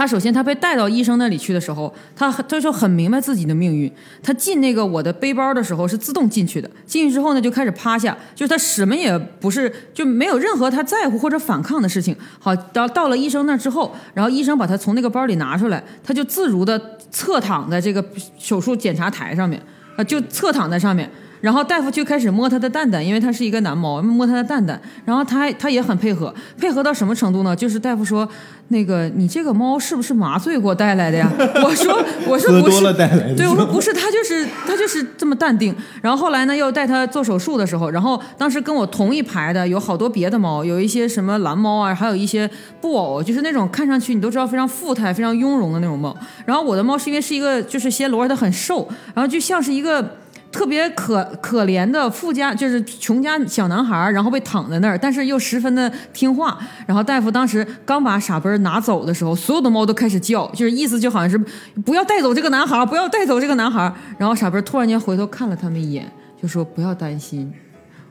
他首先，他被带到医生那里去的时候，他他就很明白自己的命运。他进那个我的背包的时候是自动进去的，进去之后呢就开始趴下，就是他什么也不是，就没有任何他在乎或者反抗的事情。好，到到了医生那之后，然后医生把他从那个包里拿出来，他就自如的侧躺在这个手术检查台上面，啊，就侧躺在上面。然后大夫就开始摸它的蛋蛋，因为它是一个男猫，摸它的蛋蛋。然后它还它也很配合，配合到什么程度呢？就是大夫说，那个你这个猫是不是麻醉过带来的呀？*laughs* 我说我说不是对我说不是，它就是它就是这么淡定。然后后来呢，又带它做手术的时候，然后当时跟我同一排的有好多别的猫，有一些什么蓝猫啊，还有一些布偶，就是那种看上去你都知道非常富态、非常雍容的那种猫。然后我的猫是因为是一个就是暹罗，它很瘦，然后就像是一个。特别可可怜的富家，就是穷家小男孩，然后被躺在那儿，但是又十分的听话。然后大夫当时刚把傻奔儿拿走的时候，所有的猫都开始叫，就是意思就好像是不要带走这个男孩，不要带走这个男孩。然后傻奔儿突然间回头看了他们一眼，就说不要担心，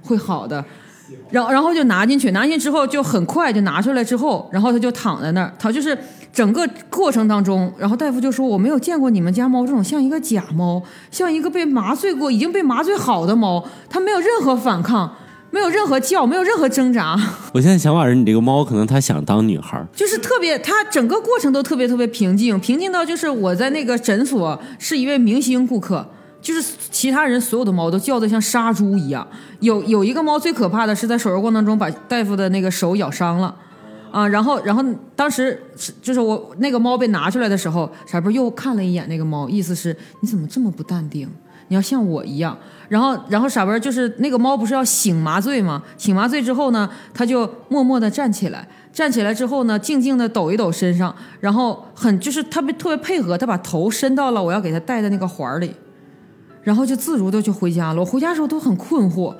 会好的。然后然后就拿进去，拿进去之后就很快就拿出来之后，然后他就躺在那儿，他就是整个过程当中，然后大夫就说我没有见过你们家猫这种像一个假猫，像一个被麻醉过、已经被麻醉好的猫，它没有任何反抗，没有任何叫，没有任何挣扎，我现在想法是你这个猫可能它想当女孩儿，就是特别，它整个过程都特别特别平静，平静到就是我在那个诊所是一位明星顾客。就是其他人所有的猫都叫得像杀猪一样，有有一个猫最可怕的是在手术过程中把大夫的那个手咬伤了，啊，然后然后当时就是我那个猫被拿出来的时候，傻贝又看了一眼那个猫，意思是你怎么这么不淡定？你要像我一样。然后然后傻贝就是那个猫不是要醒麻醉吗？醒麻醉之后呢，他就默默地站起来。站起来之后呢，静静地抖一抖身上，然后很就是特别特别配合，他把头伸到了我要给他戴的那个环儿里。然后就自如的就回家了。我回家的时候都很困惑，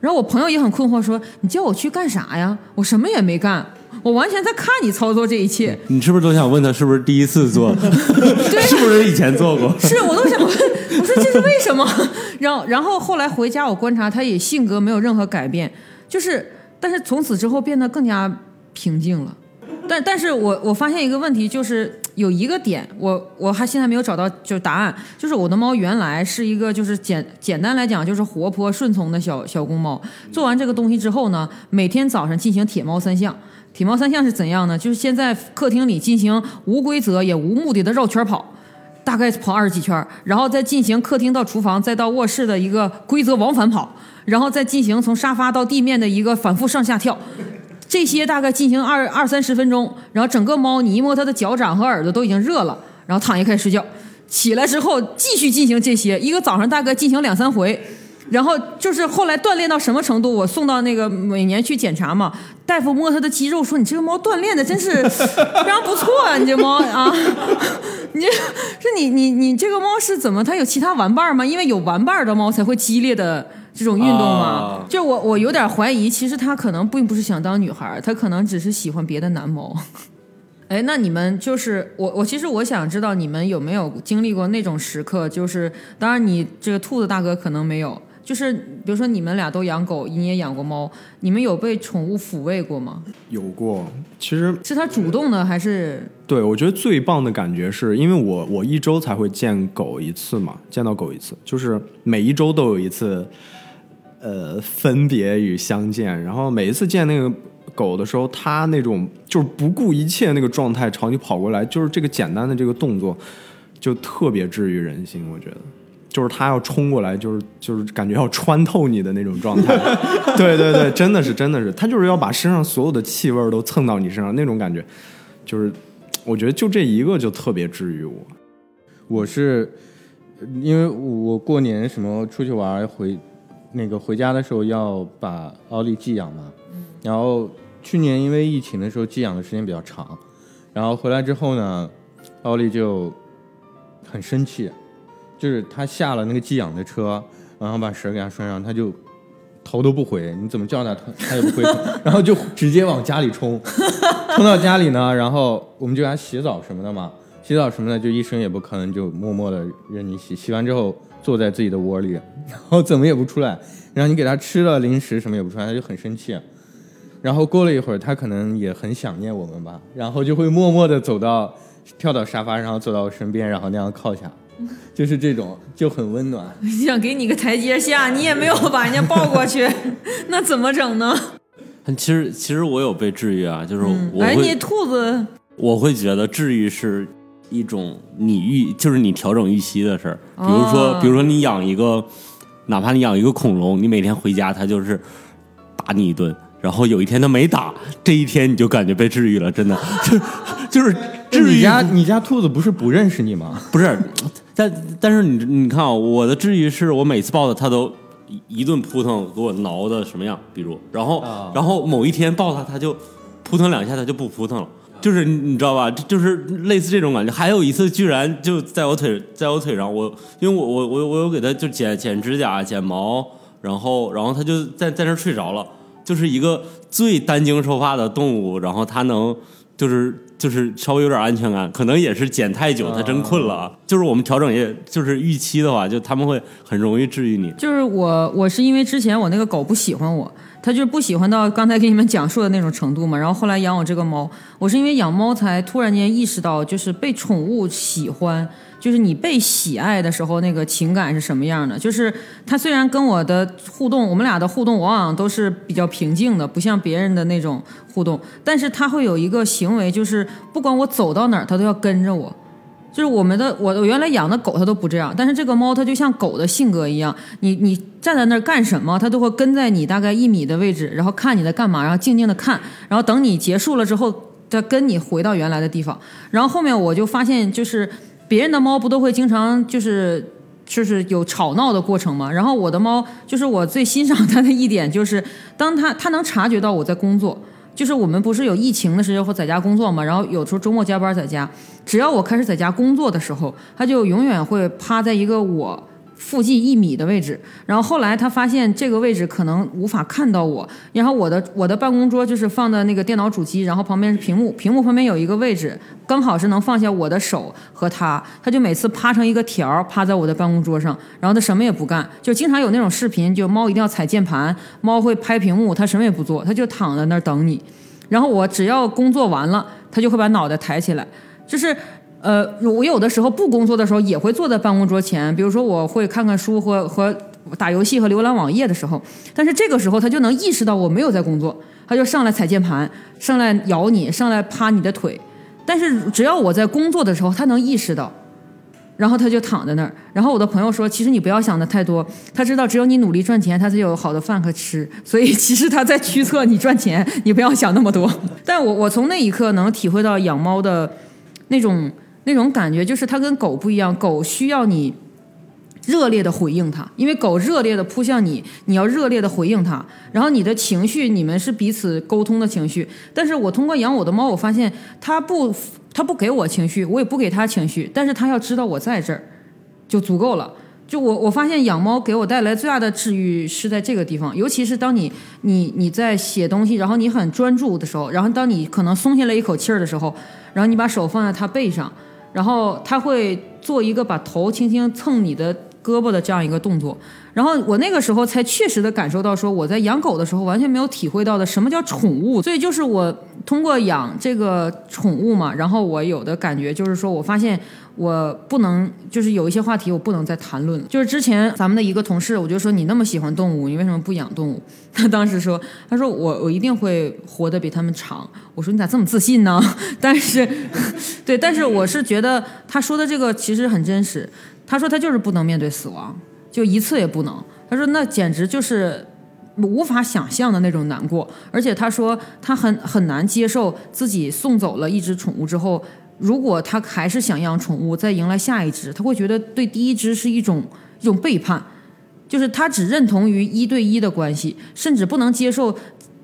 然后我朋友也很困惑，说：“你叫我去干啥呀？我什么也没干，我完全在看你操作这一切。你是不是都想问他是不是第一次做？*laughs* 对是不是以前做过？是我都想问，我说这是为什么？然后然后后来回家我观察，他也性格没有任何改变，就是但是从此之后变得更加平静了。但但是我我发现一个问题，就是有一个点，我我还现在没有找到就是答案，就是我的猫原来是一个就是简简单来讲就是活泼顺从的小小公猫，做完这个东西之后呢，每天早上进行铁猫三项。铁猫三项是怎样呢？就是先在客厅里进行无规则也无目的的绕圈跑，大概跑二十几圈，然后再进行客厅到厨房再到卧室的一个规则往返跑，然后再进行从沙发到地面的一个反复上下跳。这些大概进行二二三十分钟，然后整个猫你一摸它的脚掌和耳朵都已经热了，然后躺下开始睡觉。起来之后继续进行这些，一个早上大概进行两三回，然后就是后来锻炼到什么程度，我送到那个每年去检查嘛，大夫摸它的肌肉说你这个猫锻炼的真是 *laughs* 非常不错啊，你这猫啊，*laughs* 你是你你你这个猫是怎么？它有其他玩伴吗？因为有玩伴的猫才会激烈的这种运动嘛。啊就我我有点怀疑，其实他可能并不是想当女孩他，可能只是喜欢别的男猫。*laughs* 哎，那你们就是我，我其实我想知道你们有没有经历过那种时刻，就是当然你这个兔子大哥可能没有，就是比如说你们俩都养狗，你也养过猫，你们有被宠物抚慰过吗？有过，其实是他主动的还是？对我觉得最棒的感觉是因为我我一周才会见狗一次嘛，见到狗一次，就是每一周都有一次，呃，分别与相见。然后每一次见那个狗的时候，它那种就是不顾一切那个状态朝你跑过来，就是这个简单的这个动作，就特别治愈人心。我觉得，就是它要冲过来，就是就是感觉要穿透你的那种状态。对对对，真的是真的是，它就是要把身上所有的气味都蹭到你身上那种感觉，就是我觉得就这一个就特别治愈我。我是因为我过年什么出去玩回那个回家的时候要把奥利寄养嘛，然后去年因为疫情的时候寄养的时间比较长，然后回来之后呢，奥利就很生气，就是他下了那个寄养的车，然后把绳给他拴上，他就头都不回，你怎么叫他，他他也不回头，*laughs* 然后就直接往家里冲，*laughs* 冲到家里呢，然后我们就给他洗澡什么的嘛，洗澡什么的就一声也不吭，就默默的任你洗，洗完之后坐在自己的窝里，然后怎么也不出来，然后你给它吃了零食什么也不出来，它就很生气。然后过了一会儿，它可能也很想念我们吧，然后就会默默的走到跳到沙发上，走到我身边，然后那样靠下，就是这种就很温暖。想给你个台阶下，你也没有把人家抱过去，*laughs* 那怎么整呢？但其实其实我有被治愈啊，就是我哎，你兔子我会觉得治愈是一种你预，就是你调整预期的事儿。比如说，哦比如说你养一个，哪怕你养一个恐龙，你每天回家它就是打你一顿，然后有一天它没打，这一天你就感觉被治愈了，真的，*laughs* 就就是治愈你家你家兔子不是不认识你吗？不是，但但是你你看啊，我的治愈是我每次抱它，它都一一顿扑腾给我挠的什么样，比如，然后、啊然后某一天抱它，它就扑腾两下，它就不扑腾了。就是你你知道吧，就就是类似这种感觉。还有一次，居然就在我腿在我腿上，我因为我我我我有给它就剪剪指甲、剪毛，然后然后它就在在那儿睡着了。就是一个最担惊受怕的动物，然后它能就是就是稍微有点安全感，可能也是剪太久，它真困了。啊。就是我们调整也就是预期的话，就他们会很容易治愈你。就是我，我是因为之前我那个狗不喜欢我，它就是不喜欢到刚才给你们讲述的那种程度嘛。然后后来养我这个猫，我是因为养猫才突然间意识到，就是被宠物喜欢，就是你被喜爱的时候那个情感是什么样的。就是它虽然跟我的互动，我们俩的互动往往都是比较平静的，不像别人的那种互动，但是它会有一个行为，就是不管我走到哪儿，它都要跟着我。就是我们的我我原来养的狗它都不这样，但是这个猫它就像狗的性格一样，你你站在那儿干什么，它都会跟在你大概一米的位置，然后看你在干嘛，然后静静的看，然后等你结束了之后，再跟你回到原来的地方。然后后面我就发现，就是别人的猫不都会经常就是就是有吵闹的过程嘛，然后我的猫就是我最欣赏它的一点就是，当它它能察觉到我在工作。就是我们不是有疫情的时候在家工作嘛，然后有时候周末加班在家，只要我开始在家工作的时候，他就永远会趴在一个我附近一米的位置。然后后来他发现这个位置可能无法看到我，然后我的我的办公桌就是放的那个电脑主机，然后旁边是屏幕，屏幕旁边有一个位置，刚好是能放下我的手和它，他就每次趴成一个条儿趴在我的办公桌上，然后他什么也不干，就经常有那种视频，就猫一定要踩键盘，猫会拍屏幕，它什么也不做，它就躺在那儿等你。然后我只要工作完了，它就会把脑袋抬起来，就是。呃，我有的时候不工作的时候也会坐在办公桌前，比如说我会看看书和和打游戏和浏览网页的时候，但是这个时候他就能意识到我没有在工作，他就上来踩键盘，上来咬你，上来趴你的腿。但是只要我在工作的时候，他能意识到，然后他就躺在那儿。然后我的朋友说，其实你不要想的太多，他知道只有你努力赚钱，他才有好的饭可吃。所以其实他在驱策你赚钱，你不要想那么多。*laughs* 但我我从那一刻能体会到养猫的那种那种感觉，就是它跟狗不一样，狗需要你。热烈的回应它，因为狗热烈的扑向你，你要热烈的回应它，然后你的情绪，你们是彼此沟通的情绪。但是我通过养我的猫，我发现它不，它不给我情绪，我也不给它情绪，但是它要知道我在这儿，就足够了。就我我发现养猫给我带来最大的治愈是在这个地方，尤其是当你你你在写东西，然后你很专注的时候，然后当你可能松下来一口气儿的时候，然后你把手放在它背上，然后他会做一个把头轻轻蹭你的。胳膊的这样一个动作，然后我那个时候才确实的感受到，说我在养狗的时候完全没有体会到的什么叫宠物。所以就是我通过养这个宠物嘛，然后我有的感觉就是说我发现我不能，就是有一些话题我不能再谈论了。就是之前咱们的一个同事，我就说你那么喜欢动物，你为什么不养动物？他当时说，他说我我一定会活得比他们长。我说你咋这么自信呢？*laughs* 但是，对，但是我是觉得他说的这个其实很真实。他说他就是不能面对死亡，就一次也不能。他说那简直就是无法想象的那种难过。而且他说他很很难接受自己送走了一只宠物之后，如果他还是想养宠物，再迎来下一只，他会觉得对第一只是一种一种背叛，就是他只认同于一对一的关系，甚至不能接受。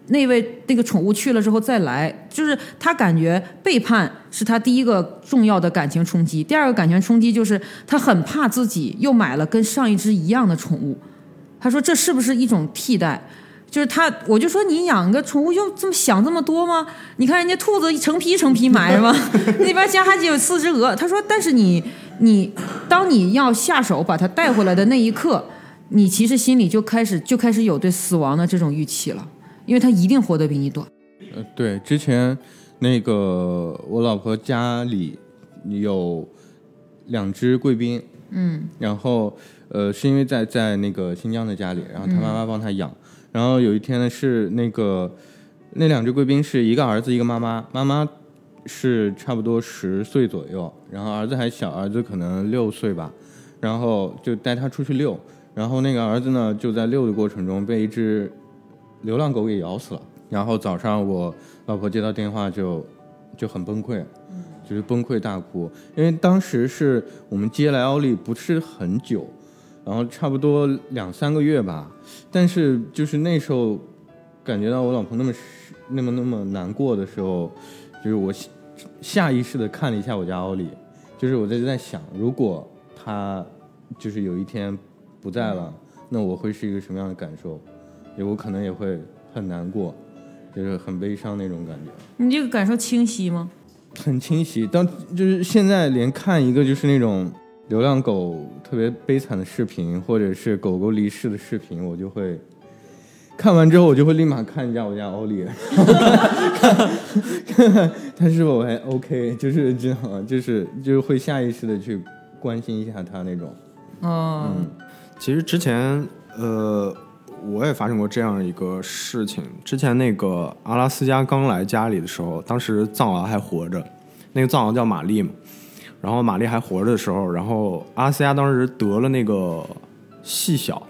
那位那个宠物去了之后再来，就是他感觉背叛是他第一个重要的感情冲击。第二个感情冲击就是他很怕自己又买了跟上一只一样的宠物。他说这是不是一种替代？就是他，我就说你养个宠物用这么想这么多吗？你看人家兔子一成批成批买是吧？*laughs* 那边家还有四只鹅。他说，但是你你当你要下手把它带回来的那一刻，你其实心里就开始就开始有对死亡的这种预期了。因为他一定活得比你短。呃，对，之前那个我老婆家里有两只贵宾，嗯，然后呃，是因为在在那个新疆的家里，然后他妈妈帮他养，然后有一天呢是那个那两只贵宾是一个儿子一个妈妈，妈妈是差不多十岁左右，然后儿子还小，儿子可能六岁吧，然后就带他出去遛，然后那个儿子呢就在遛的过程中被一只。流浪狗给咬死了，然后早上我老婆接到电话就就很崩溃，就是崩溃大哭，因为当时是我们接来奥利不是很久，然后差不多两三个月吧，但是就是那时候感觉到我老婆那么那么那么难过的时候，就是我下意识的看了一下我家奥利，就是我在在想，如果他就是有一天不在了，那我会是一个什么样的感受？我可能也会很难过，就是很悲伤那种感觉。你这个感受清晰吗？很清晰。当就是现在连看一个就是那种流浪狗特别悲惨的视频，或者是狗狗离世的视频，我就会看完之后，我就会立马看一下我家奥利，看 *laughs* 看他是否还 OK，就是这样，就是就是会下意识的去关心一下他那种。哦，嗯，其实之前呃。我也发生过这样一个事情。之前那个阿拉斯加刚来家里的时候，当时藏獒还活着，那个藏獒叫玛丽嘛。然后玛丽还活着的时候，然后阿拉斯加当时得了那个细小，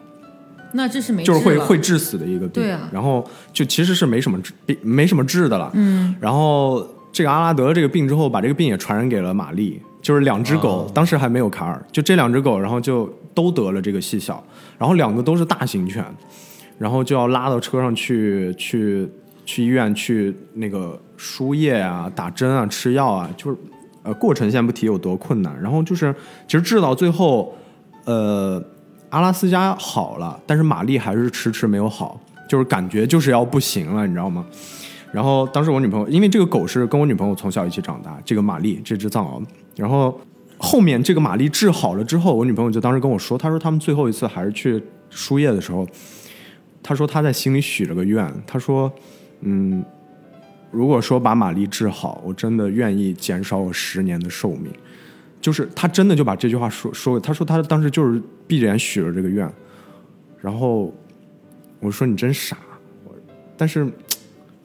那这是没就是会会致死的一个病。对啊。然后就其实是没什么治，没什么治的了。嗯。然后这个阿拉得了这个病之后，把这个病也传染给了玛丽，就是两只狗，当时还没有卡尔，就这两只狗，然后就都得了这个细小。然后两个都是大型犬，然后就要拉到车上去，去去医院去那个输液啊、打针啊、吃药啊，就是呃过程先不提有多困难。然后就是其实治到最后，呃阿拉斯加好了，但是玛丽还是迟迟没有好，就是感觉就是要不行了，你知道吗？然后当时我女朋友，因为这个狗是跟我女朋友从小一起长大，这个玛丽这只藏獒，然后。后面这个玛丽治好了之后，我女朋友就当时跟我说，她说他们最后一次还是去输液的时候，她说她在心里许了个愿，她说，嗯，如果说把玛丽治好，我真的愿意减少我十年的寿命。就是她真的就把这句话说说，她说她当时就是闭着眼许了这个愿。然后我说你真傻，但是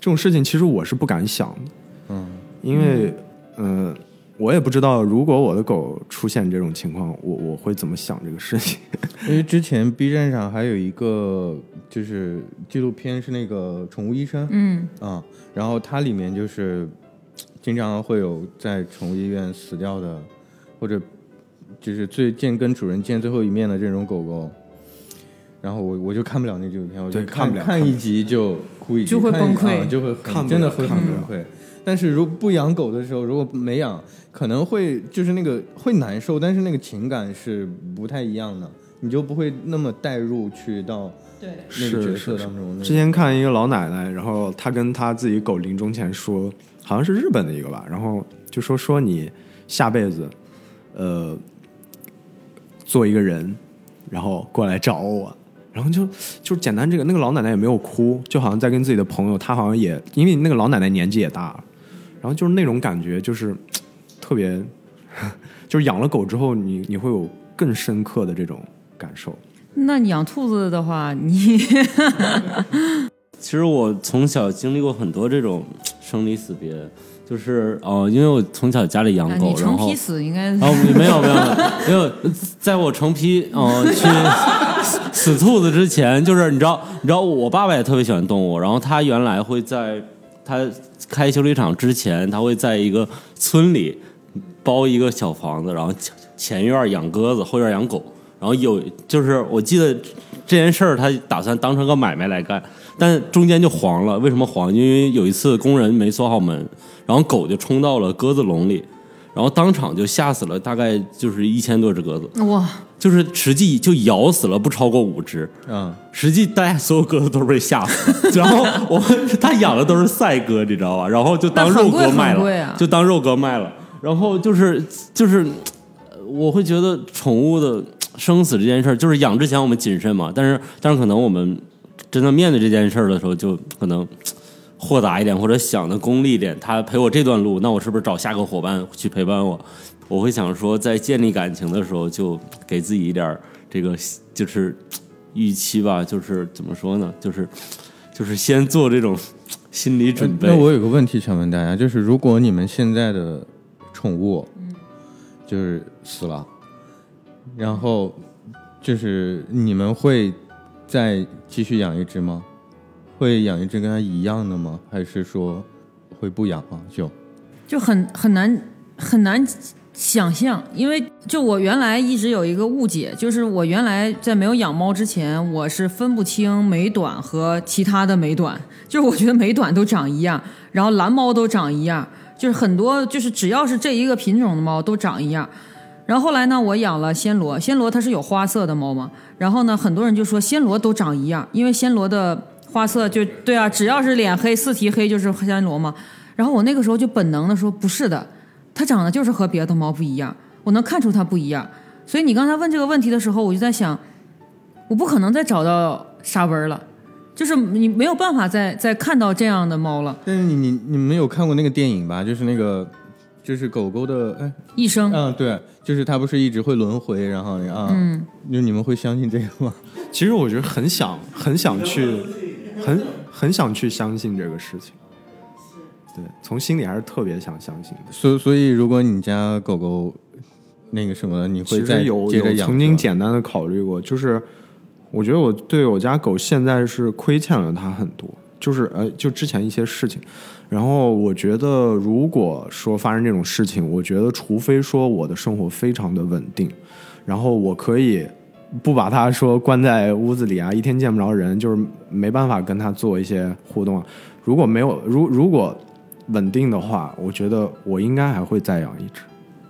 这种事情其实我是不敢想的，嗯，因为嗯、呃我也不知道如果我的狗出现这种情况，我我会怎么想这个事情。*laughs* 因为之前 B 站上还有一个就是纪录片是那个宠物医生，嗯啊，然后它里面就是经常会有在宠物医院死掉的，或者就是最见跟主人见最后一面的这种狗狗。然后我我就看不了那纪录片，我就看看不了看一集就哭，就会崩溃啊就会很真的会很崩溃。但是如果不养狗的时候，如果没养，可能会就是那个会难受，但是那个情感是不太一样的，你就不会那么带入去到对，那个角色当中。之前看一个老奶奶，然后她跟她自己狗临终前说，好像是日本的一个吧，然后就说说你下辈子，呃，做一个人，然后过来找我，然后就就是简单这个那个老奶奶也没有哭，就好像在跟自己的朋友，她好像也因为那个老奶奶年纪也大了，然后就是那种感觉，就是特别，*laughs* 就是养了狗之后，你你会有更深刻的这种感受。那你养兔子的话，你 *laughs* 其实我从小经历过很多这种生离死别，就是呃，因为我从小家里养狗，啊然后成批死应该哦，*laughs* 没有没有没有，在我成批呃去死兔子之前，就是你知道你知道我爸爸也特别喜欢动物，然后他原来会在他开修理厂之前，他会在一个村里包一个小房子，然后前院养鸽子，后院养狗，然后有就是我记得这件事儿，他打算当成个买卖来干，但中间就黄了。为什么黄？因为有一次工人没锁好门，然后狗就冲到了鸽子笼里，然后当场就吓死了，大概就是一千多只鸽子，哇，就是实际就咬死了不超过五只。嗯，实际大家所有鸽子都是被吓死的，*laughs* 然后我们他养的都是赛鸽，你知道吧？然后就当肉鸽卖了，就当肉鸽卖了。然后就是就是，呃我会觉得宠物的生死这件事儿，就是养之前我们谨慎嘛，但是但是可能我们真的面对这件事儿的时候，就可能豁达一点，或者想的功利一点。他陪我这段路，那我是不是找下个伙伴去陪伴我？我会想说，在建立感情的时候，就给自己一点这个就是预期吧，就是怎么说呢？就是就是先做这种心理准备。那我有个问题想问大家，就是如果你们现在的宠物，就是死了，然后就是你们会再继续养一只吗？会养一只跟它一样的吗？还是说会不养了？就就很很难很难想象，因为就我原来一直有一个误解，就是我原来在没有养猫之前，我是分不清美短和其他的美短，就是我觉得美短都长一样，然后蓝猫都长一样，就是很多就是只要是这一个品种的猫都长一样。然后后来呢，我养了暹罗，暹罗它是有花色的猫嘛，然后呢，很多人就说暹罗都长一样，因为暹罗的花色就对啊，只要是脸黑、四蹄黑就是暹罗嘛。然后我那个时候就本能的说不是的，它长得就是和别的猫不一样，我能看出它不一样。所以你刚才问这个问题的时候，我就在想，我不可能再找到沙纹了，就是你没有办法再再看到这样的猫了。但是你你你们有看过那个电影吧？就是那个就是狗狗的哎一生，嗯对，就是它不是一直会轮回，然后啊，嗯，就你们会相信这个吗？*laughs* 其实我觉得很想很想去，很很想去相信这个事情。对，从心里还是特别想相信的。所所以，如果你家狗狗那个什么，你会其再实有接着养有曾经简单的考虑过，就是我觉得我对我家狗现在是亏欠了它很多，就是呃，就之前一些事情。然后我觉得，如果说发生这种事情，我觉得除非说我的生活非常的稳定，然后我可以不把它说关在屋子里啊，一天见不着人，就是没办法跟它做一些互动啊。如果没有，如如果稳定的话，我觉得我应该还会再养一只。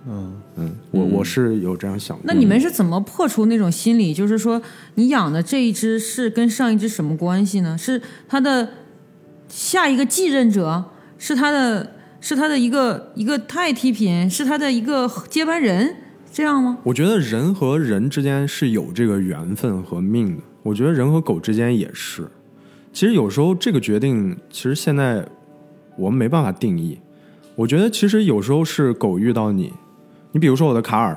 嗯，嗯，我我是有这样想过。那你们是怎么破除那种心理？就是说，你养的这一只是跟上一只什么关系呢？是它的下一个继任者？是他的，是他的一个一个代替品？是他的一个接班人？这样吗？我觉得人和人之间是有这个缘分和命的，我觉得人和狗之间也是。其实有时候这个决定，其实现在我们没办法定义。我觉得其实有时候是狗遇到你，你比如说我的卡尔，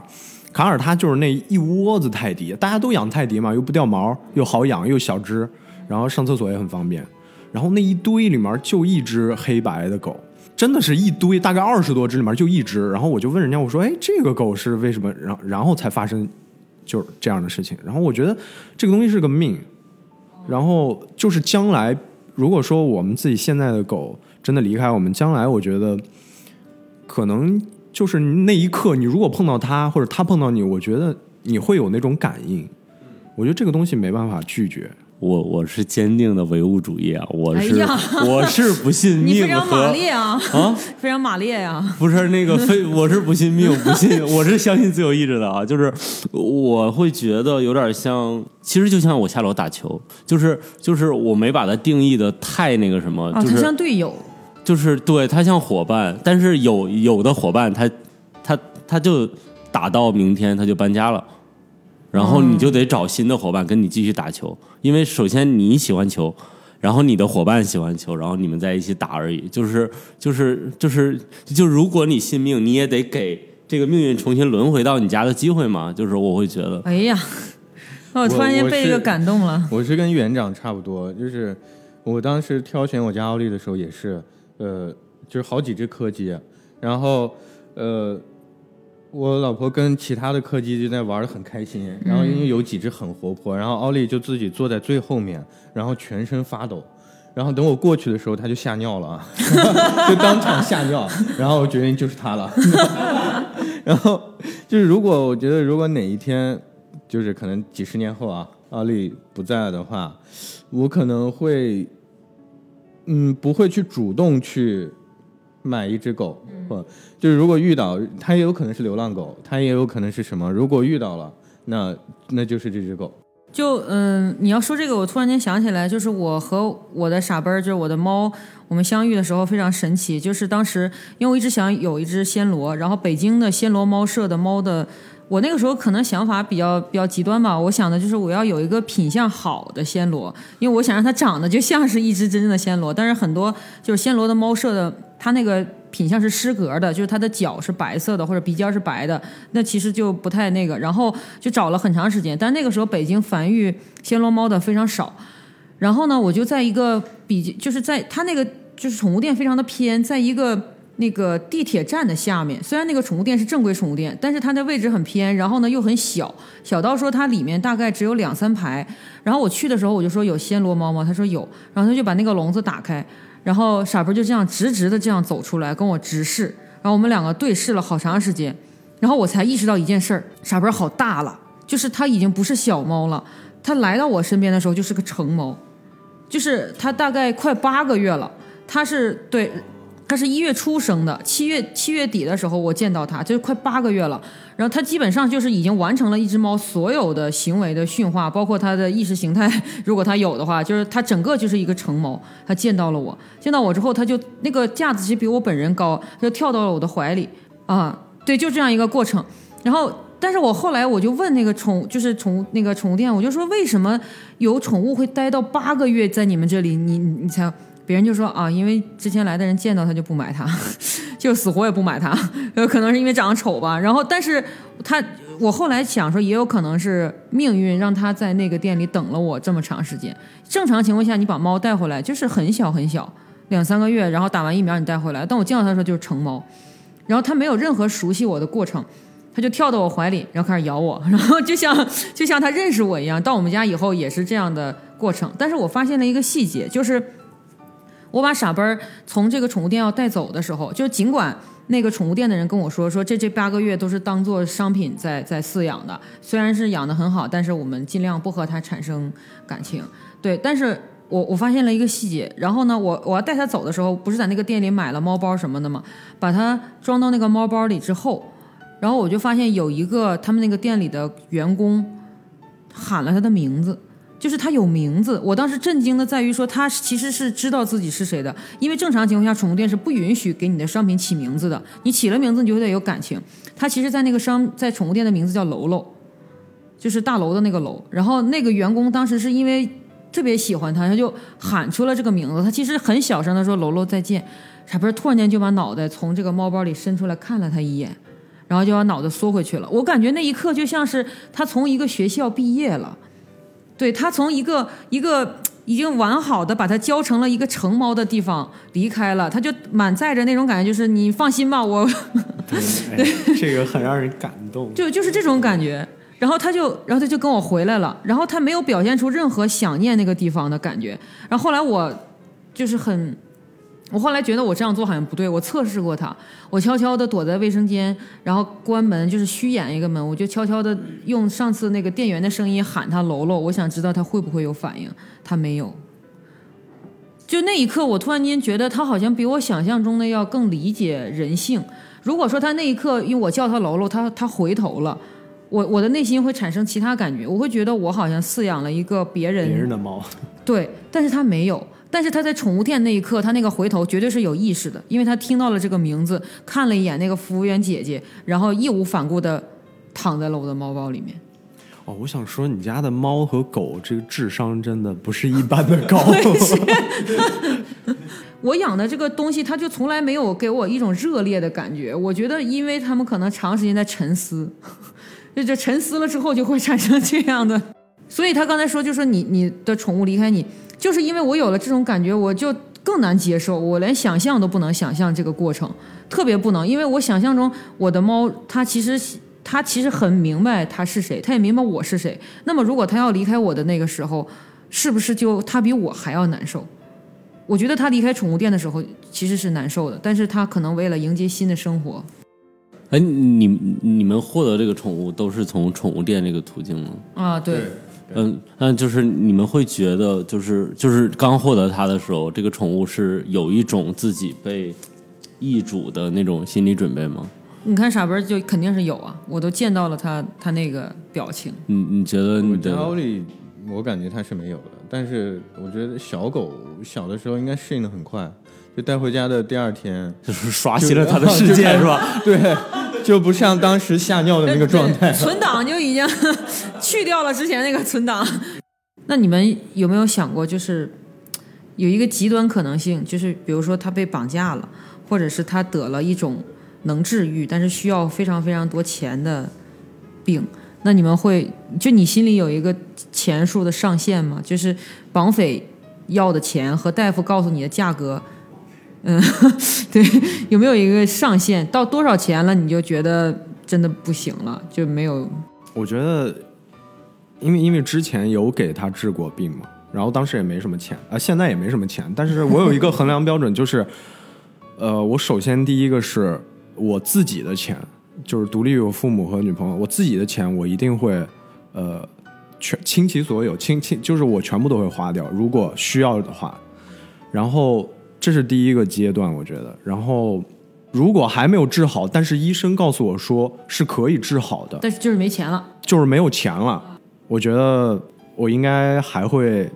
卡尔他就是那一窝子泰迪，大家都养泰迪嘛，又不掉毛，又好养，又小只，然后上厕所也很方便。然后那一堆里面就一只黑白的狗，真的是一堆，大概二十多只里面就一只。然后我就问人家，我说：“哎，这个狗是为什么？”然后然后才发生就是这样的事情。然后我觉得这个东西是个命，然后就是将来如果说我们自己现在的狗真的离开我们，将来我觉得可能就是那一刻，你如果碰到它，或者它碰到你，我觉得你会有那种感应。我觉得这个东西没办法拒绝。我我是坚定的唯物主义啊！我是、*laughs* 哎我是不信你命非常马和烈啊，啊，*laughs* 非常马列呀、不是那个非我是不信命，不信我是相信自由意志的啊！就是我会觉得有点像，其实就像我下楼打球，就是就是我没把它定义的太那个什么，就是像队友，就是对他像伙伴，但是有有的伙伴他他他就打到明天他就搬家了，然后你就得找新的伙伴跟你继续打球，因为首先你喜欢球，然后你的伙伴喜欢球，然后你们在一起打而已，就是就是就是就如果你信命，你也得给这个命运重新轮回到你家的机会嘛，就是我会觉得。哎呀，我突然间被这个感动了。我是跟园长差不多，就是我当时挑选我家奥利的时候也是，呃，就是好几只柯基，然后呃，我老婆跟其他的柯基就在玩的很开心，然后因为有几只很活泼，然后奥利就自己坐在最后面，然后全身发抖。然后等我过去的时候，他就吓尿了，*laughs* 就当场吓尿。然后我决定就是他了。*laughs* 然后就是如果我觉得如果哪一天，就是可能几十年后啊，奥利不在了的话，我可能会，嗯，不会去主动去买一只狗，或就是如果遇到，它也有可能是流浪狗，它也有可能是什么，如果遇到了，那那就是这只狗。就嗯，你要说这个，我突然间想起来，就是我和我的傻奔儿，就是我的猫，我们相遇的时候非常神奇。就是当时，因为我一直想有一只暹罗，然后北京的暹罗猫舍的猫的，我那个时候可能想法比较比较极端吧。我想的就是我要有一个品相好的暹罗，因为我想让它长得就像是一只真正的暹罗。但是很多就是暹罗的猫舍的，它那个品相是失格的，就是它的脚是白色的或者鼻尖是白的，那其实就不太那个。然后就找了很长时间，但那个时候北京繁育暹罗猫的非常少。然后呢，我就在一个比就是在它那个就是宠物店非常的偏，在一个那个地铁站的下面。虽然那个宠物店是正规宠物店，但是它的位置很偏，然后呢又很小，小到说它里面大概只有两三排。然后我去的时候我就说有暹罗猫吗？他说有，然后他就把那个笼子打开，然后傻波就这样直直的这样走出来跟我直视，然后我们两个对视了好长时间，然后我才意识到一件事儿，傻波好大了，就是他已经不是小猫了，他来到我身边的时候就是个成猫。就是他大概快八个月了，他是对，它是一月初生的，七月七月底的时候我见到它，就是快八个月了。然后它基本上就是已经完成了一只猫所有的行为的驯化，包括它的意识形态，*laughs* 如果它有的话，就是它整个就是一个成猫。它见到了我，见到我之后，它就那个架子其实比我本人高，它就跳到了我的怀里啊，对，就这样一个过程。然后。但是我后来我就问那个宠，就是宠那个宠物店，我就说为什么有宠物会待到八个月在你们这里？你你才，别人就说啊，因为之前来的人见到它就不买它，*laughs* 就死活也不买它，有 *laughs* 可能是因为长得丑吧。然后，但是它，我后来想说，也有可能是命运让它在那个店里等了我这么长时间。正常情况下，你把猫带回来就是很小很小，两三个月，然后打完疫苗你带回来。但我见到它的时候就是成猫，然后它没有任何熟悉我的过程。它就跳到我怀里，然后开始咬我，*laughs* 然后就像就像它认识我一样。到我们家以后也是这样的过程。但是我发现了一个细节，就是我把傻奔儿从这个宠物店要带走的时候，就尽管那个宠物店的人跟我说，说这这八个月都是当做商品在在饲养的，虽然是养的很好，但是我们尽量不和它产生感情。对，但是我我发现了一个细节，然后呢，我我要带它走的时候，不是在那个店里买了猫包什么的吗？把它装到那个猫包里之后。然后我就发现有一个他们那个店里的员工喊了他的名字，就是他有名字。我当时震惊的在于说，他其实是知道自己是谁的，因为正常情况下，宠物店是不允许给你的商品起名字的。你起了名字，你就得有感情。他其实，在那个商在宠物店的名字叫楼楼，就是大楼的那个楼。然后那个员工当时是因为特别喜欢他，他就喊出了这个名字。他其实很小声的说：“楼楼再见。”傻笨突然间就把脑袋从这个猫包里伸出来看了他一眼。然后就把脑袋缩回去了。我感觉那一刻就像是他从一个学校毕业了，对他从一个一个已经完好的把它教成了一个成猫的地方离开了，他就满载着那种感觉，就是你放心吧，我 *laughs* 哎 *laughs* 这个很让人感动。就就是这种感觉。然后他就，然后他就跟我回来了，然后他没有表现出任何想念那个地方的感觉。然后后来我就是很，我后来觉得我这样做好像不对，我测试过他，我悄悄的躲在卫生间，然后关门，就是虚掩一个门，我就悄悄的用上次那个店员的声音喊他楼楼，我想知道他会不会有反应，他没有。就那一刻，我突然间觉得他好像比我想象中的要更理解人性。如果说他那一刻，因为我叫他楼楼，他他回头了。我我的内心会产生其他感觉，我会觉得我好像饲养了一个别人别人的猫，对，但是他没有，但是他在宠物店那一刻，他那个回头绝对是有意识的，因为他听到了这个名字，看了一眼那个服务员姐姐，然后义无反顾的躺在了我的猫包里面。哦，我想说，你家的猫和狗这个智商真的不是一般的高。*laughs* 我养的这个东西，它就从来没有给我一种热烈的感觉。我觉得，因为他们可能长时间在沉思，*laughs* 就这沉思了之后，就会产生这样的。所以他刚才说，就说你你的宠物离开你，就是因为我有了这种感觉，我就更难接受，我连想象都不能想象这个过程，特别不能，因为我想象中我的猫，它其实它其实很明白它是谁，它也明白我是谁。那么如果它要离开我的那个时候，是不是就它比我还要难受？我觉得它离开宠物店的时候其实是难受的，但是它可能为了迎接新的生活，哎，你你们获得这个宠物都是从宠物店这个途径吗？啊，对，嗯，那就是你们会觉得，就是就是刚获得它的时候，这个宠物是有一种自己被易主的那种心理准备吗？你看傻笨就肯定是有啊，我都见到了他他那个表情。你你觉得你的家欧里，我感觉它是没有的，但是我觉得小狗小的时候应该适应的很快，就带回家的第二天，就是刷新了它的世界是吧？*laughs* 对，就不像当时吓尿的那个状态。存档就已经 *laughs* 去掉了之前那个存档。那你们有没有想过，就是有一个极端可能性，就是比如说他被绑架了，或者是他得了一种能治愈但是需要非常非常多钱的病，那你们会就你心里有一个钱数的上限吗？就是绑匪要的钱和大夫告诉你的价格。嗯，*laughs* 对，有没有一个上限？到多少钱了你就觉得真的不行了，就没有我觉得，因为因为之前有给他治过病嘛，然后当时也没什么钱啊、现在也没什么钱，但是我有一个衡量标准，就是，呃，我首先第一个是我自己的钱，就是独立于我父母和女朋友，我自己的钱我一定会，呃，全倾其所有，倾倾就是我全部都会花掉，如果需要的话，然后这是第一个阶段，我觉得，然后。如果还没有治好，但是医生告诉我说是可以治好的，但是就是没钱了。就是没有钱了，我觉得我应该还会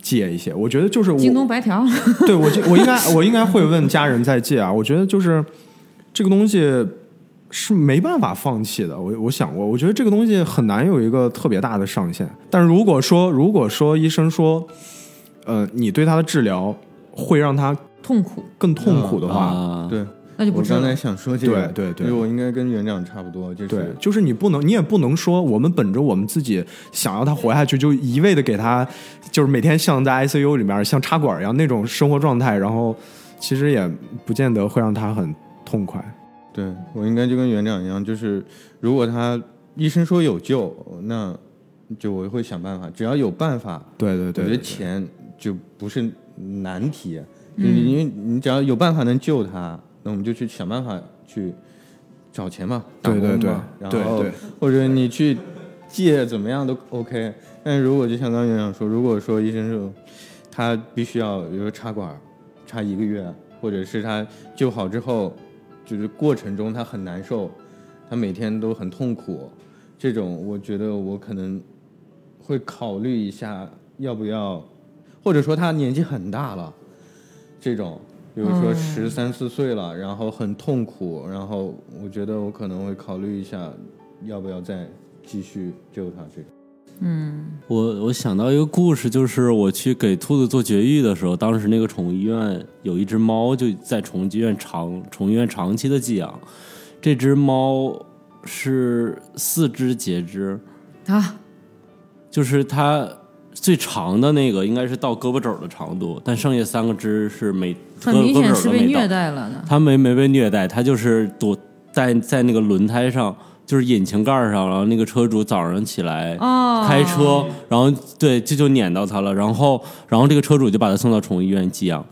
借一些。我觉得就是我，京东白条，对我就我应该我应该会问家人再借啊。我觉得就是这个东西是没办法放弃的。我我想过，我觉得这个东西很难有一个特别大的上限。但如果说如果说医生说，呃，你对他的治疗会让他痛苦，更痛苦的话，啊，对，那就不我刚才。想说这个，对对对。因为我应该跟园长差不多，就是对，就是你不能，你也不能说我们本着我们自己想要他活下去，就一味的给他，就是每天像在 ICU 里面像插管一样那种生活状态，然后其实也不见得会让他很痛快。对我应该就跟园长一样，就是如果他医生说有救，那就我会想办法，只要有办法，对对对。我觉得钱就不是难题，你你因为你只要有办法能救他，那我们就去想办法去找钱嘛，打对对对工嘛，然后对。对或者你去借怎么样都 OK。但是如果就像刚刚园长说，如果说医生说他必须要，比如说插管，插一个月，或者是他救好之后，就是过程中他很难受，他每天都很痛苦，这种我觉得我可能会考虑一下要不要，或者说他年纪很大了，这种，比如说十三四岁了，然后很痛苦，然后我觉得我可能会考虑一下，要不要再继续救他这种。我我想到一个故事，就是我去给兔子做绝育的时候，当时那个宠物医院有一只猫就在宠物医院长宠物医院长期的寄养，这只猫是四肢截肢，啊，就是它最长的那个应该是到胳膊肘的长度，但剩下三个肢是没很明显是被虐。待了的。他没没被虐待，他就是躲在在那个轮胎上，就是引擎盖上，然后那个车主早上起来哦，开车，然后对这就撵到他了，然后然后这个车主就把他送到宠物医院寄养，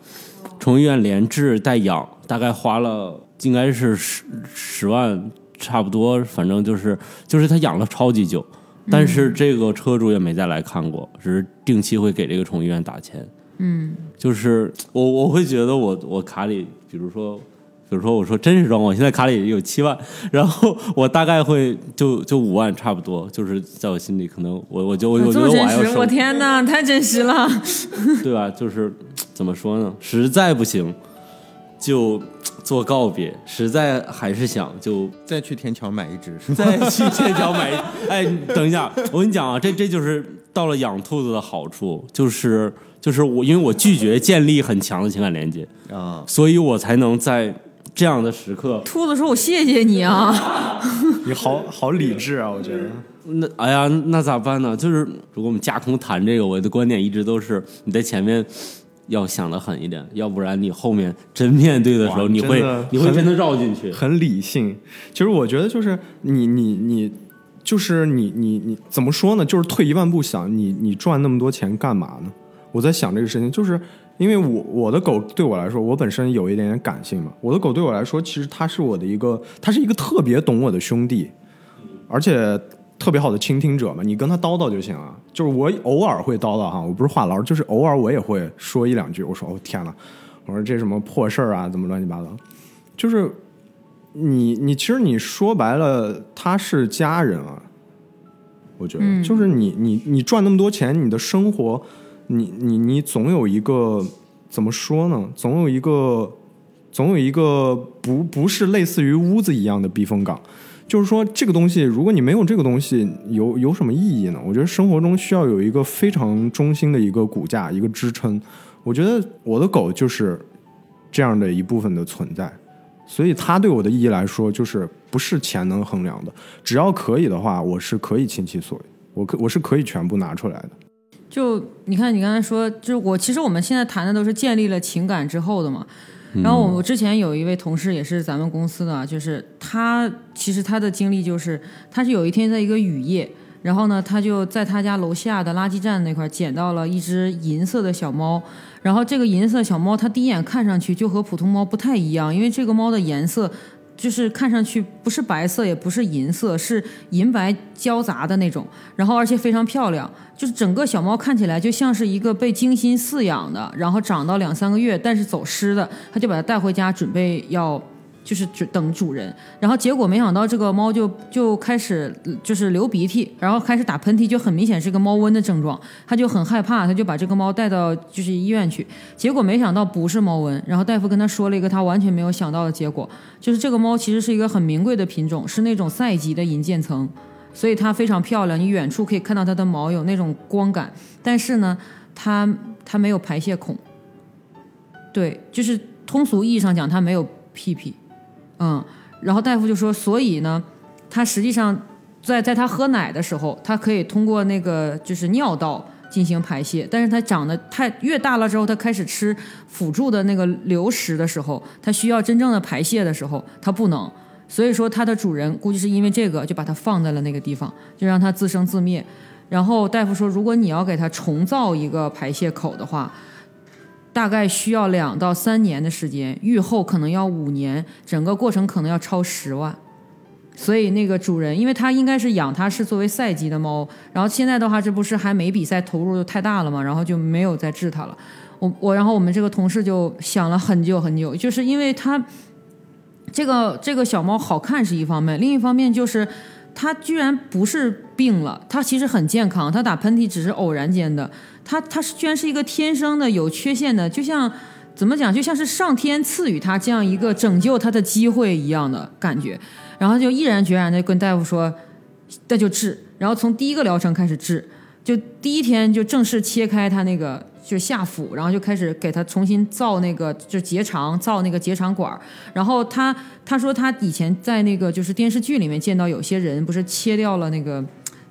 宠物医院连治带养，大概花了应该是十十万差不多，反正就是就是他养了超级久，但是这个车主也没再来看过，只是定期会给这个宠物医院打钱。嗯，就是我我会觉得我我卡里，比如说。比如说，我说真实状况，现在卡里有七万，然后我大概会就就五万差不多，就是在我心里可能我我就我我觉这得我我天哪，太真实了。*laughs* 对吧？就是怎么说呢？实在不行就做告别，实在还是想就再去天桥买一只，是 *laughs* 吧再去天桥买一。哎，等一下，我跟你讲啊，这这就是到了养兔子的好处，就是就是我因为我拒绝建立很强的情感连接，啊，所以我才能在这样的时刻。兔子说：“我谢谢你啊。*laughs* 你好好理智啊，我觉得。那哎呀，那咋办呢？就是如果我们架空谈这个，我的观点一直都是你在前面要想的狠一点，要不然你后面真面对的时候，你会你会真的绕进去。很理性。其实我觉得就是你你你，就是你你你怎么说呢？就是退一万步想，你你赚那么多钱干嘛呢？我在想这个事情，就是因为我我的狗对我来说，我本身有一点点感性嘛。我的狗对我来说，其实它是我的一个，它是一个特别懂我的兄弟，而且。特别好的倾听者嘛，你跟他叨叨就行了。就是我偶尔会叨叨哈，我不是话痨，就是偶尔我也会说一两句。我说哦天呐，我说这什么破事儿啊，怎么乱七八糟，就是你你其实你说白了，他是家人啊，我觉得、就是你你你赚那么多钱，你的生活，你你你总有一个怎么说呢？总有一个总有一个不不是类似于屋子一样的避风港。就是说，这个东西，如果你没有这个东西，有有什么意义呢？我觉得生活中需要有一个非常中心的一个骨架，一个支撑。我觉得我的狗就是这样的一部分的存在，所以它对我的意义来说，就是不是钱能衡量的。只要可以的话，我是可以倾其所有，我可我是可以全部拿出来的。”就你看，你刚才说，就是我其实我们现在谈的都是建立了情感之后的嘛。然后我之前有一位同事也是咱们公司的，就是他其实他的经历就是，他是有一天在一个雨夜，然后呢，他就在他家楼下的垃圾站那块捡到了一只银色的小猫，然后这个银色小猫，它第一眼看上去就和普通猫不太一样，因为这个猫的颜色。就是看上去不是白色，也不是银色，是银白交杂的那种，然后而且非常漂亮。就是整个小猫看起来就像是一个被精心饲养的，然后长到两三个月，但是走失的，他就把它带回家，准备要就是只等主人。然后结果没想到这个猫就就开始就是流鼻涕，然后开始打喷嚏，就很明显是个猫瘟的症状。他就很害怕，他就把这个猫带到就是医院去。结果没想到不是猫瘟，然后大夫跟他说了一个他完全没有想到的结果，就是这个猫其实是一个很名贵的品种，是那种赛级的银渐层。所以它非常漂亮，你远处可以看到它的毛有那种光感，但是呢，它它没有排泄孔，对，就是通俗意义上讲，它没有屁屁，嗯，然后大夫就说，所以呢，它实际上在在它喝奶的时候，它可以通过那个就是尿道进行排泄，但是它长得太越大了之后，它开始吃辅助的那个流食的时候，它需要真正的排泄的时候，它不能。所以说，它的主人估计是因为这个，就把它放在了那个地方，就让它自生自灭。然后大夫说，如果你要给它重造一个排泄口的话，大概需要两到三年的时间，愈后可能要五年，整个过程可能要超十万。所以那个主人，因为他应该是养它是作为赛级的猫，然后现在的话，这不是还没比赛投入太大了嘛，然后就没有再治它了。我我，然后我们这个同事就想了很久很久，就是因为他。这个这个小猫好看是一方面，另一方面就是它居然不是病了，它其实很健康，它打喷嚏只是偶然间的，他他是居然是一个天生的有缺陷的，就像怎么讲，就像是上天赐予他这样一个拯救他的机会一样的感觉，然后就毅然决然的跟大夫说，那就治，然后从第一个疗程开始治，就第一天就正式切开他那个就下腹，然后就开始给他重新造那个就结肠，造那个结肠管。然后他他说他以前在那个就是电视剧里面见到有些人不是切掉了那个。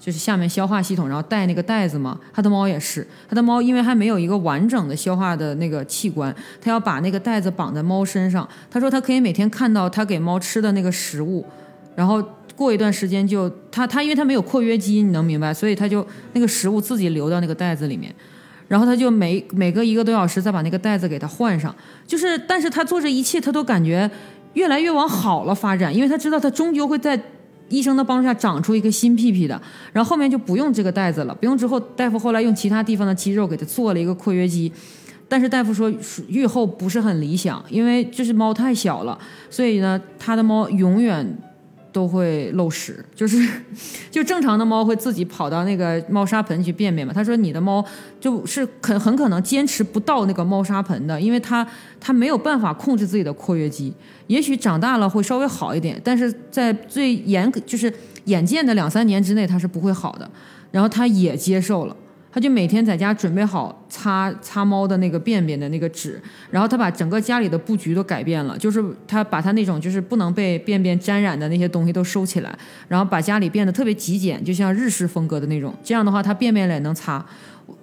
就是下面消化系统，然后带那个袋子嘛。他的猫也是，他的猫因为还没有一个完整的消化的那个器官，他要把那个袋子绑在猫身上。他说他可以每天看到他给猫吃的那个食物，然后过一段时间就他他因为他没有括约肌，你能明白，所以他就那个食物自己流到那个袋子里面，然后他就每每隔一个多小时再把那个袋子给它换上。就是但是他做这一切，他都感觉越来越往好了发展，因为他知道他终究会在。医生的帮助下长出一个新屁屁的，然后后面就不用这个袋子了，不用之后大夫后来用其他地方的肌肉给它做了一个括约肌，但是大夫说愈后不是很理想，因为就是猫太小了，所以呢，他的猫永远。都会漏屎，*laughs* 就是就正常的猫会自己跑到那个猫砂盆去便便嘛。他说你的猫就是很很可能坚持不到那个猫砂盆的，因为它它没有办法控制自己的括约肌。也许长大了会稍微好一点，但是在最严就是眼见的两三年之内，它是不会好的。然后他也接受了。他就每天在家准备好擦擦猫的那个便便的那个纸，然后他把整个家里的布局都改变了，就是他把他那种就是不能被便便沾染的那些东西都收起来，然后把家里变得特别极简，就像日式风格的那种。这样的话，他便便了也能擦。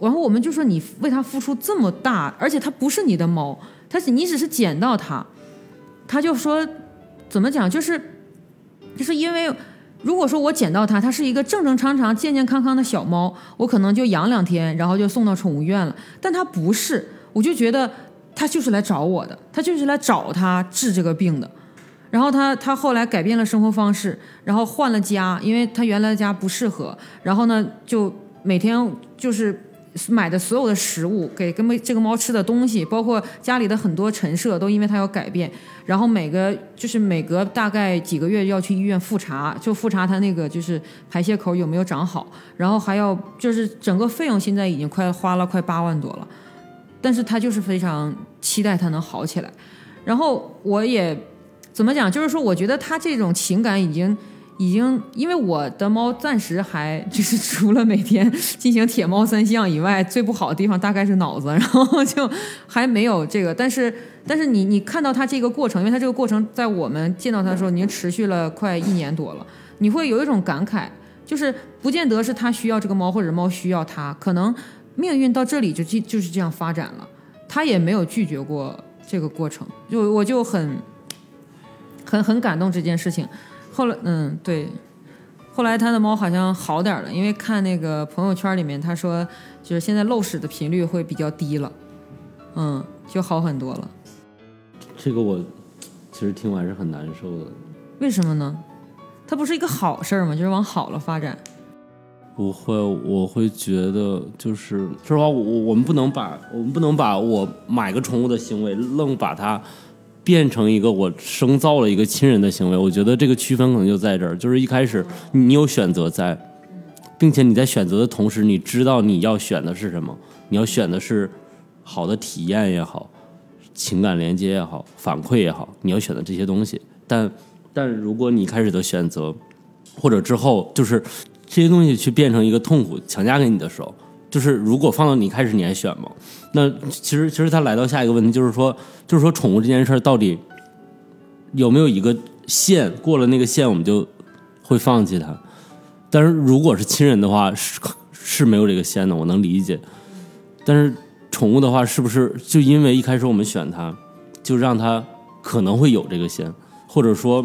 然后我们就说你为他付出这么大，而且他不是你的猫，他是你只是捡到他。他就说怎么讲，就是就是因为。*laughs* 如果说我捡到它，它是一个正正常常、健健康康的小猫，我可能就养两天，然后就送到宠物院了。但它不是，我就觉得它就是来找我的，它就是来找它治这个病的。然后它它后来改变了生活方式，然后换了家，因为它原来的家不适合。然后呢，就每天就是。买的所有的食物，给跟这个猫吃的东西，包括家里的很多陈设，都因为它要改变。然后每个就是每隔大概几个月要去医院复查，就复查它那个就是排泄口有没有长好。然后还要就是整个费用现在已经快花了快八万多了，但是他就是非常期待它能好起来。然后我也怎么讲，就是说我觉得他这种情感已经。已经，因为我的猫暂时还就是除了每天进行铁猫三项以外，最不好的地方大概是脑子，然后就还没有这个。但是，*laughs* 但是你你看到它这个过程，因为它这个过程在我们见到它的时候已经持续了快一年多了，你会有一种感慨，就是不见得是它需要这个猫，或者猫需要它，可能命运到这里就就就是这样发展了。它也没有拒绝过这个过程，就我就很很很感动这件事情。后来，嗯，对，后来他的猫好像好点了，因为看那个朋友圈里面，他说就是现在漏屎的频率会比较低了，嗯，就好很多了。这个我其实听完是很难受的。为什么呢？它不是一个好事儿吗？就是往好了发展。不会，我会觉得就是说实话，我我们不能把我们不能把我买个宠物的行为愣把它。变成一个我生造了一个亲人的行为，我觉得这个区分可能就在这儿，就是一开始你有选择在，并且你在选择的同时，你知道你要选的是什么，你要选的是好的体验也好，情感连接也好，反馈也好，你要选的这些东西。但但如果你开始的选择，或者之后就是这些东西去变成一个痛苦强加给你的时候。就是如果放到你开始你还选吗？那其实其实他来到下一个问题就是说就是说宠物这件事到底有没有一个线过了那个线我们就会放弃它？但是如果是亲人的话是是没有这个线的，我能理解。但是宠物的话是不是就因为一开始我们选它，就让它可能会有这个线，或者说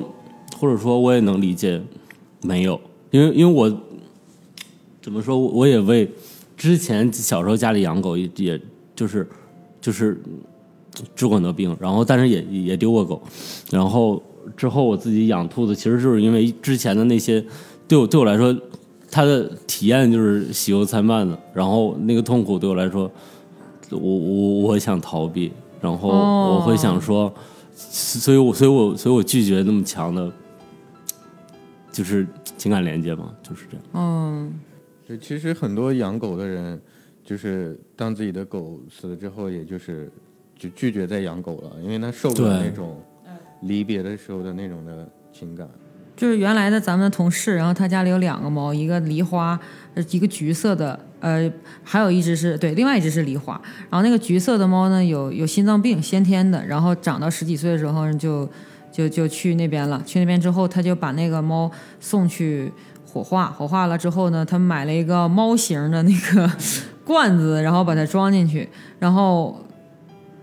或者说我也能理解没有，因为因为我怎么说我也为。之前小时候家里养狗，也也就是就是治过很多病，然后但是也也丢过狗，然后之后我自己养兔子，其实就是因为之前的那些对我对我来说，它的体验就是喜忧参半的，然后那个痛苦对我来说，我我我想逃避，然后我会想说，所以我所以我所以我拒绝那么强的，就是情感连接嘛，就是这样。嗯。就其实很多养狗的人，就是当自己的狗死了之后，也就是就拒绝再养狗了，因为他受不了那种离别的时候的那种的情感。就是原来的咱们的同事，然后他家里有两个猫，一个梨花，呃一个橘色的，呃，还有一只是对，另外一只是梨花。然后那个橘色的猫呢，有有心脏病，先天的，然后长到十几岁的时候就就就去那边了。去那边之后，他就把那个猫送去火化，火化了之后呢，他买了一个猫形的那个 *laughs* 罐子，然后把它装进去，然后。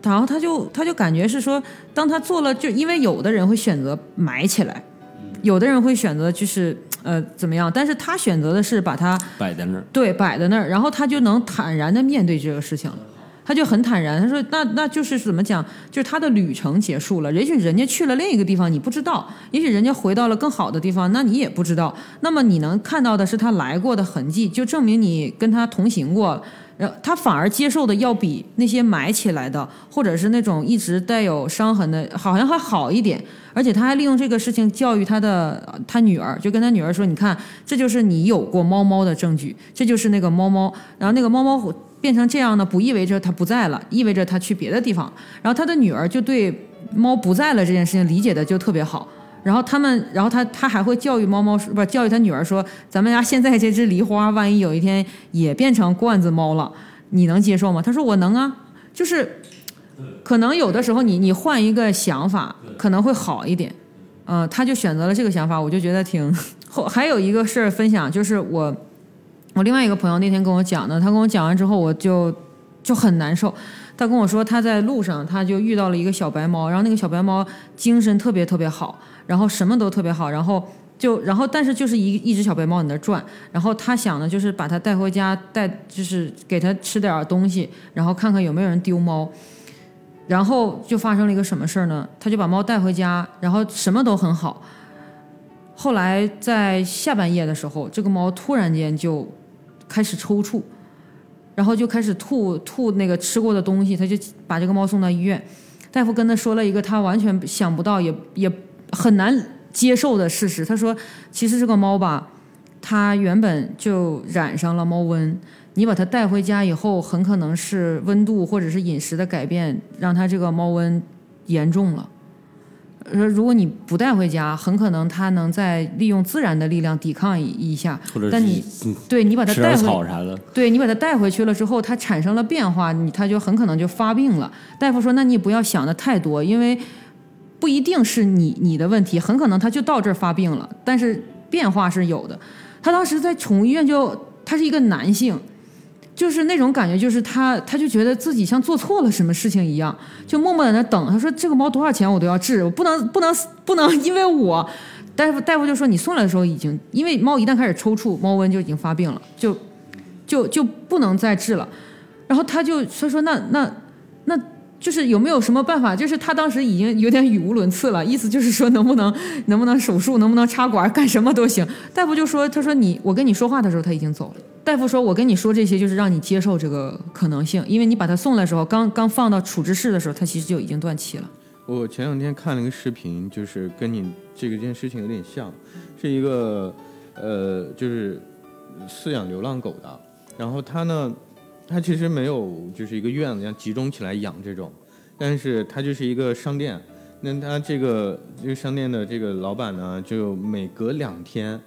然后他就他就感觉是说，当他做了，就因为有的人会选择埋起来，有的人会选择就是呃怎么样，但是他选择的是把它摆在那儿。对摆在那儿，然后他就能坦然的面对这个事情了。他就很坦然，他说：“那那就是怎么讲？就是他的旅程结束了。也许人家去了另一个地方，你不知道；也许人家回到了更好的地方，那你也不知道。那么你能看到的是他来过的痕迹，就证明你跟他同行过。然后他反而接受的要比那些埋起来的，或者是那种一直带有伤痕的，好像还好一点。而且他还利用这个事情教育他的他女儿，就跟他女儿说：‘你看，这就是你有过猫猫的证据，这就是那个猫猫。’然后那个猫猫变成这样呢，不意味着它不在了，意味着它去别的地方。然后他的女儿就对猫不在了这件事情理解的就特别好。然后他们，然后他他还会教育猫猫说，不教育他女儿说，咱们家现在这只梨花，万一有一天也变成罐子猫了，你能接受吗？他说我能啊，就是可能有的时候你你换一个想法可能会好一点。嗯、他就选择了这个想法，我就觉得挺。后还有一个事儿分享，就是我我另外一个朋友那天跟我讲的，他跟我讲完之后，我就就很难受。他跟我说他在路上他就遇到了一个小白猫，然后那个小白猫精神特别特别好，然后什么都特别好，然后就然后但是就是一一只小白猫在那转，然后他想的就是把它带回家，带就是给它吃点东西，然后看看有没有人丢猫。然后就发生了一个什么事儿呢？他就把猫带回家，然后什么都很好。后来在下半夜的时候，这个猫突然间就开始抽搐，然后就开始吐吐那个吃过的东西，他就把这个猫送到医院。大夫跟他说了一个他完全想不到也也很难接受的事实，他说其实这个猫吧，它原本就染上了猫瘟，你把它带回家以后，很可能是温度或者是饮食的改变，让它这个猫瘟严重了。呃，如果你不带回家，很可能它能再利用自然的力量抵抗一一下。或者但你嗯对你把它吃点带回草啥的，对你把它带回去了之后，它产生了变化，你它就很可能就发病了。大夫说，那你不要想的太多，因为不一定是你你的问题，很可能它就到这儿发病了，但是变化是有的。他当时在宠物医院就，他是一个男性，就是那种感觉，就是他他就觉得自己像做错了什么事情一样，就默默在那等。他说这个猫多少钱我都要治，我不能不能不能 *laughs* 因为我。大夫大夫就说你送来的时候已经，因为猫一旦开始抽搐，猫瘟就已经发病了，就就就不能再治了。然后他就他说那那那就是有没有什么办法？就是他当时已经有点语无伦次了，意思就是说能不能能不能手术，能不能插管，干什么都行。大夫就说他说你我跟你说话的时候他已经走了。大夫说我跟你说这些就是让你接受这个可能性，因为你把他送来的时候，刚刚放到处置室的时候，他其实就已经断气了。我前两天看了一个视频，就是跟你这个件事情有点像，是一个呃，就是饲养流浪狗的，然后他呢，他其实没有就是一个院子，像集中起来养这种，但是他就是一个商店，那他这个这个商店的这个老板呢，就每隔两天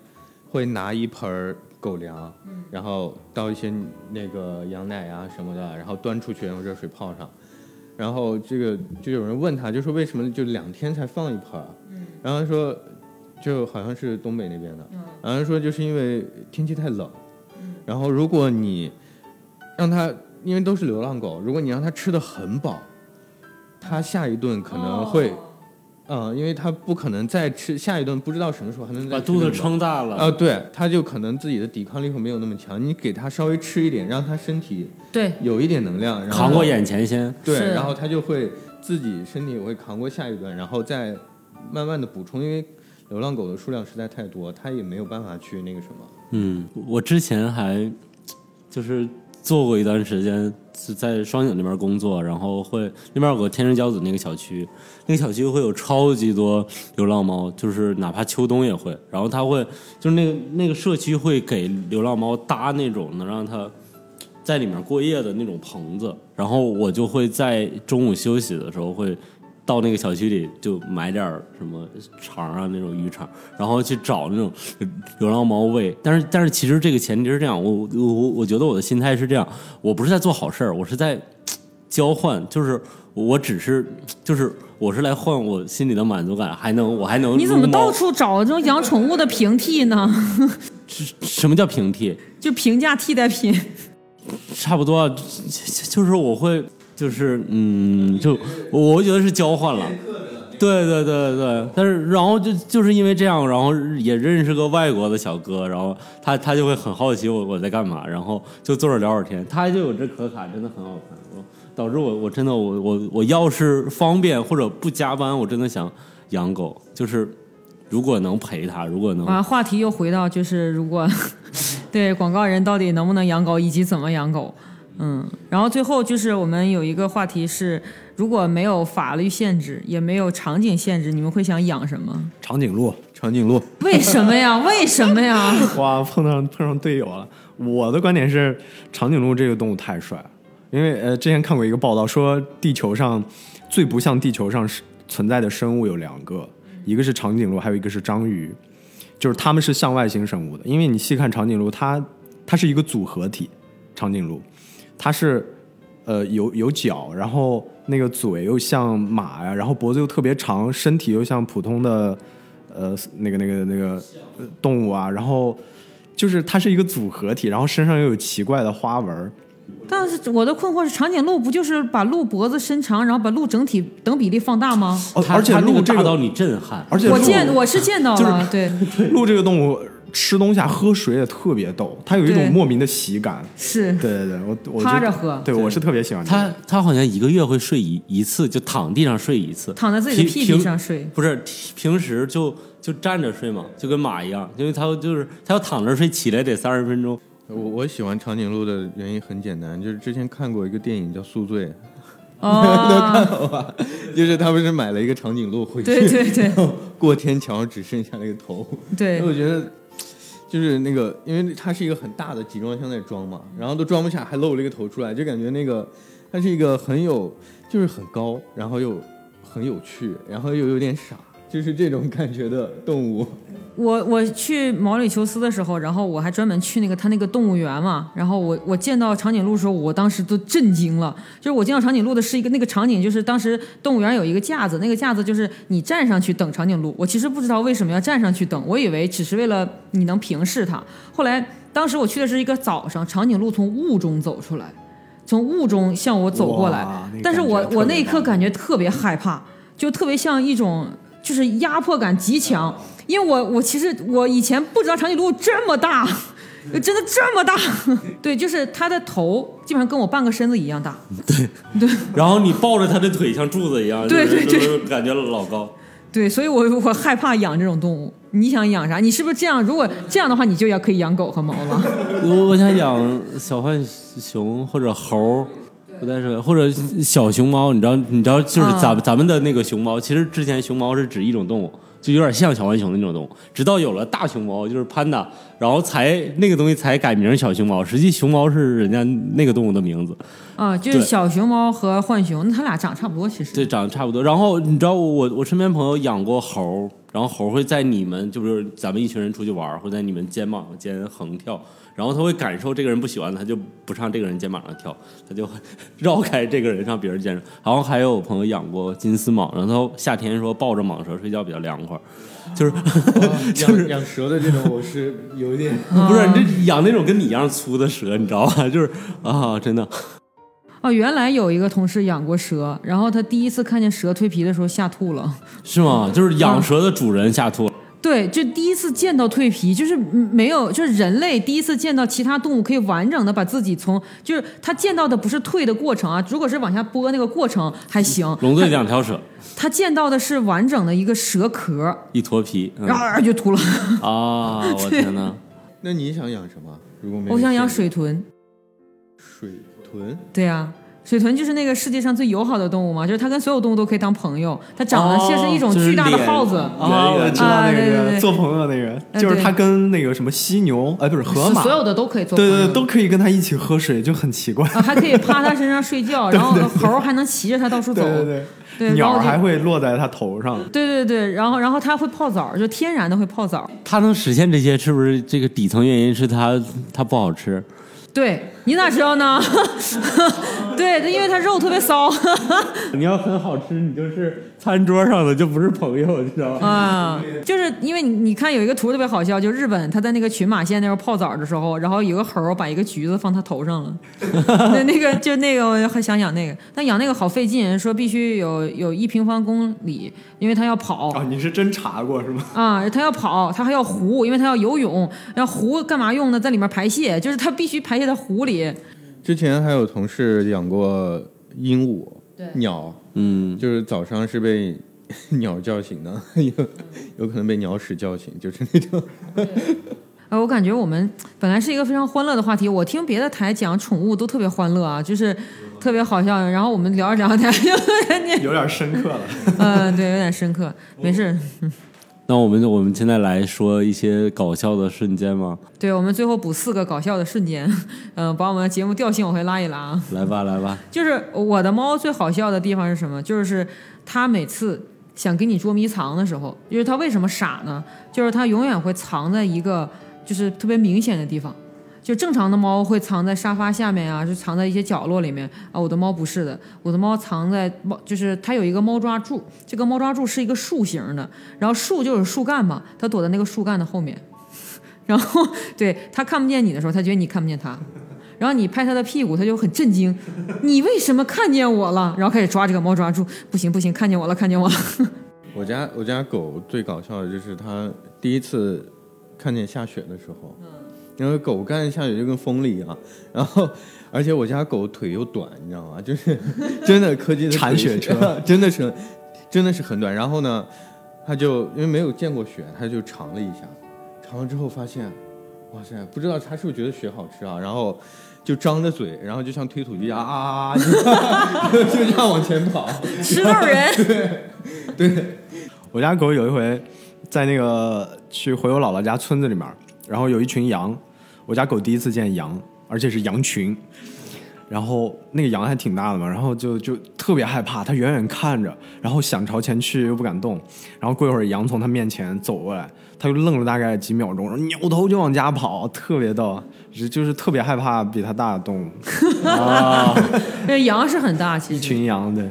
会拿一盆儿狗粮，然后倒一些那个羊奶啊什么的，然后端出去，用热水泡上。然后这个就有人问他，就说为什么就两天才放一盆儿？然后他说，就好像是东北那边的，然后说就是因为天气太冷，然后如果你让它，因为都是流浪狗，如果你让它吃的很饱，它下一顿可能会，嗯，因为它不可能再吃下一顿，不知道什么时候还能再把肚子撑大了。啊，对，它就可能自己的抵抗力会没有那么强。你给它稍微吃一点，让它身体对有一点能量，然后扛过眼前先，对，然后它就会自己身体也会扛过下一顿，然后再慢慢的补充，因为流浪狗的数量实在太多，它也没有办法去那个什么。嗯，我之前还就是做过一段时间是在双井那边工作，然后会那边有个天之骄子那个小区，那个小区会有超级多流浪猫，就是哪怕秋冬也会。然后它会就是那个那个社区会给流浪猫搭那种能让它在里面过夜的那种棚子，然后我就会在中午休息的时候会到那个小区里就买点什么肠啊那种鱼肠，然后去找那种流浪猫喂。但是但是其实这个前提是这样，我我我我觉得我的心态是这样，我不是在做好事儿，我是在交换，就是我只是就是我是来换我心里的满足感，还能我还能你怎么到处找这种养宠物的平替呢？*laughs* 什么叫平替？就平价替代品。差不多就是我会，就是嗯，就我觉得是交换了。对对对对，但是然后就就是因为这样，然后也认识个外国的小哥，然后他他就会很好奇我我在干嘛，然后就坐着聊会儿天，他就有这可卡，真的很好看，我导致我我真的我我我要是方便或者不加班，我真的想养狗，就是如果能陪他，如果能啊，话题又回到就是如果 *laughs* 对广告人到底能不能养狗，以及怎么养狗。嗯，然后最后就是我们有一个话题是，如果没有法律限制，也没有场景限制，你们会想养什么？长颈鹿，长颈鹿，为什么呀？*laughs* 为什么呀？哇，碰上碰上队友了。我的观点是，长颈鹿这个动物太帅了，因为呃，之前看过一个报道说，地球上最不像地球上是存在的生物有两个，一个是长颈鹿，还有一个是章鱼，就是它们是向外星生物的。因为你细看长颈鹿，它它是一个组合体，长颈鹿，它是呃有有脚，然后那个嘴又像马呀，然后脖子又特别长，身体又像普通的呃那个那个那个呃动物啊，然后就是它是一个组合体，然后身上又有奇怪的花纹儿。但是我的困惑是，长颈鹿不就是把鹿脖子伸长，然后把鹿整体等比例放大吗？而且鹿这个，大到你震撼，我而且我见我是见到了，对，鹿这个动物吃东西啊、喝水也特别逗，它有一种莫名的喜感。是。对对对，我我就趴着喝。对我是特别喜欢这个。他他好像一个月会睡一一次，就躺地上睡一次，躺在自己的屁平屁上睡。不是平时就就站着睡嘛，就跟马一样，因为他就是他要躺着睡，起来得三十分钟。我我喜欢长颈鹿的原因很简单，就是之前看过一个电影叫《宿醉》，哦，*laughs* 就是他不是买了一个长颈鹿回去，对对对。过天桥只剩下那个头。对。我觉得就是那个，因为它是一个很大的集装箱在装嘛，然后都装不下，还露了一个头出来，就感觉那个它是一个很有，就是很高，然后又很有趣，然后又有点傻，就是这种感觉的动物。我我去毛里求斯的时候，然后我还专门去那个他那个动物园嘛，然后我我见到长颈鹿的时候，我当时都震惊了。就是我见到长颈鹿的是一个那个场景，就是当时动物园有一个架子，那个架子就是你站上去等长颈鹿。我其实不知道为什么要站上去等，我以为只是为了你能平视它。后来当时我去的是一个早上，长颈鹿从雾中走出来，从雾中向我走过来那，个但是我我那一刻感觉特别害怕，就特别像一种就是压迫感极强，因为我我其实我以前不知道长颈鹿这么大，*laughs* 真的这么大，*laughs* 对，就是它的头基本上跟我半个身子一样大，*laughs* 对对然后你抱着它的腿像柱子一样，对对对就是感觉老高。对，所以我我害怕养这种动物。你想养啥？你是不是这样？如果这样的话，你就要可以养狗和猫了。我我想养小浣熊或者猴儿，不太是或者小熊猫，你知道你知道就是啊咱、咱们的那个熊猫，其实之前熊猫是指一种动物，就有点像小浣熊的那种动物，直到有了大熊猫，就是潘达，然后才那个东西才改名小熊猫，实际熊猫是人家那个动物的名字。啊，就是小熊猫和浣熊，那它俩长差不多，其实。对，长得差不多。然后你知道我我身边朋友养过猴儿，然后猴儿会在你们就比如咱们一群人出去玩儿，会在你们肩膀间横跳，然后他会感受这个人不喜欢，他就不上这个人肩膀上跳，他就 *laughs* 绕开这个人上别人肩上。然后还有朋友养过金丝蟒，然后夏天说抱着蟒蛇睡觉比较凉快儿，就是 *laughs* 养养蛇的这种，我是有一点。不是你这养那种跟你一样粗的蛇，你知道吧？*laughs* 就是啊，真的。哦，原来有一个同事养过蛇，然后他第一次看见蛇蜕皮的时候吓吐了。是吗？就是养蛇的主人吓吐了。对，就第一次见到蜕皮，就是嗯没有，就是人类第一次见到其他动物可以完整的把自己从，就是他见到的不是蜕的过程啊，如果是往下剥那个过程还行，笼子里两条蛇，他见到的是完整的一个蛇壳，一脱皮。嗯然后就秃了。啊！我天哪！*laughs* 那你想养什么？如果没有我想养水豚，水豚，对啊，水豚就是那个世界上最友好的动物嘛，就是它跟所有动物都可以当朋友。它长得像是一种巨大的耗子，啊，我知道啊那对对对个做朋友那个，就是它跟那个什么犀牛，哎，不是河马，所有的都可以做朋友。对对对，都可以跟它一起喝水，就很奇怪。啊，还可以趴它身上睡觉，*laughs* 然后猴还能骑着它到处走。对对对鸟还会落在它头上。对对对，然后然后它会泡澡，就天然的会泡澡。它能实现这些，是不是这个底层原因是它它不好吃？对你咋知道呢？*laughs* 对，因为它肉特别骚 *laughs* 你要很好吃，你就是餐桌上的，就不是朋友，你知道吗？啊，就是因为你你看有一个图特别好笑，就日本他在那个群马县那边泡澡的时候，然后有个猴把一个橘子放他头上了，*laughs* 那那个就那个我很想养那个，但养那个好费劲，说必须有有一平方公里，因为他要跑。啊，你是真查过是吗？啊，他要跑，他还要湖，因为他要游泳，要湖干嘛用呢？在里面排泄，就是他必须排泄在湖里。之前还有同事养过鹦鹉、对鸟，嗯，就是早上是被 *laughs* 鸟叫醒的，有有可能被鸟屎叫醒，就是那种。呃，我感觉我们本来是一个非常欢乐的话题，我听别的台讲宠物都特别欢乐啊，就是特别好笑。然后我们聊着聊着，*laughs* 就有点深刻了。嗯，对，有点深刻。没事，那我们我们现在来说一些搞笑的瞬间吗？对我们最后补四个搞笑的瞬间，嗯、*laughs* 把我们的节目调性往回拉一拉啊。来吧，来吧，就是我的猫最好笑的地方是什么？就是它每次想给你捉迷藏的时候，就是它为什么傻呢？就是它永远会藏在一个就是特别明显的地方。就正常的猫会藏在沙发下面啊，就藏在一些角落里面啊。我的猫不是的，我的猫藏在猫，就是它有一个猫抓柱，这个猫抓柱是一个树形的，然后树就是树干嘛，它躲在那个树干的后面，*laughs* 然后对它看不见你的时候，它觉得你看不见它，然后你拍它的屁股，它就很震惊，你为什么看见我了？然后开始抓这个猫抓柱，不行不行，看见我了，看见我了。*laughs* 我家我家狗最搞笑的就是它第一次看见下雪的时候，因为狗看见下雪就跟疯了一样，*laughs* 然后而且我家狗腿又短，你知道吗？就是真的科技的铲雪车腿 *laughs* 真的是真的是很短。然后呢，它就因为没有见过雪，它就尝了一下，尝了之后发现，哇塞，不知道它是不是觉得雪好吃啊？然后就张着嘴，然后就像推土机啊啊啊啊，就 *laughs* 就这样往前跑。石头人，对，对我家狗有一回在那个去回我姥姥家村子里面，然后有一群羊，我家狗第一次见羊，而且是羊群。然后那个羊还挺大的嘛，然后就就特别害怕，它远远看着，然后想朝前去又不敢动，然后过一会儿羊从它面前走过来，它就愣了大概几秒钟，然后扭头就往家跑，特别逗，就就是特别害怕比它大的动物，*laughs* 这羊是很大，其一。群羊对。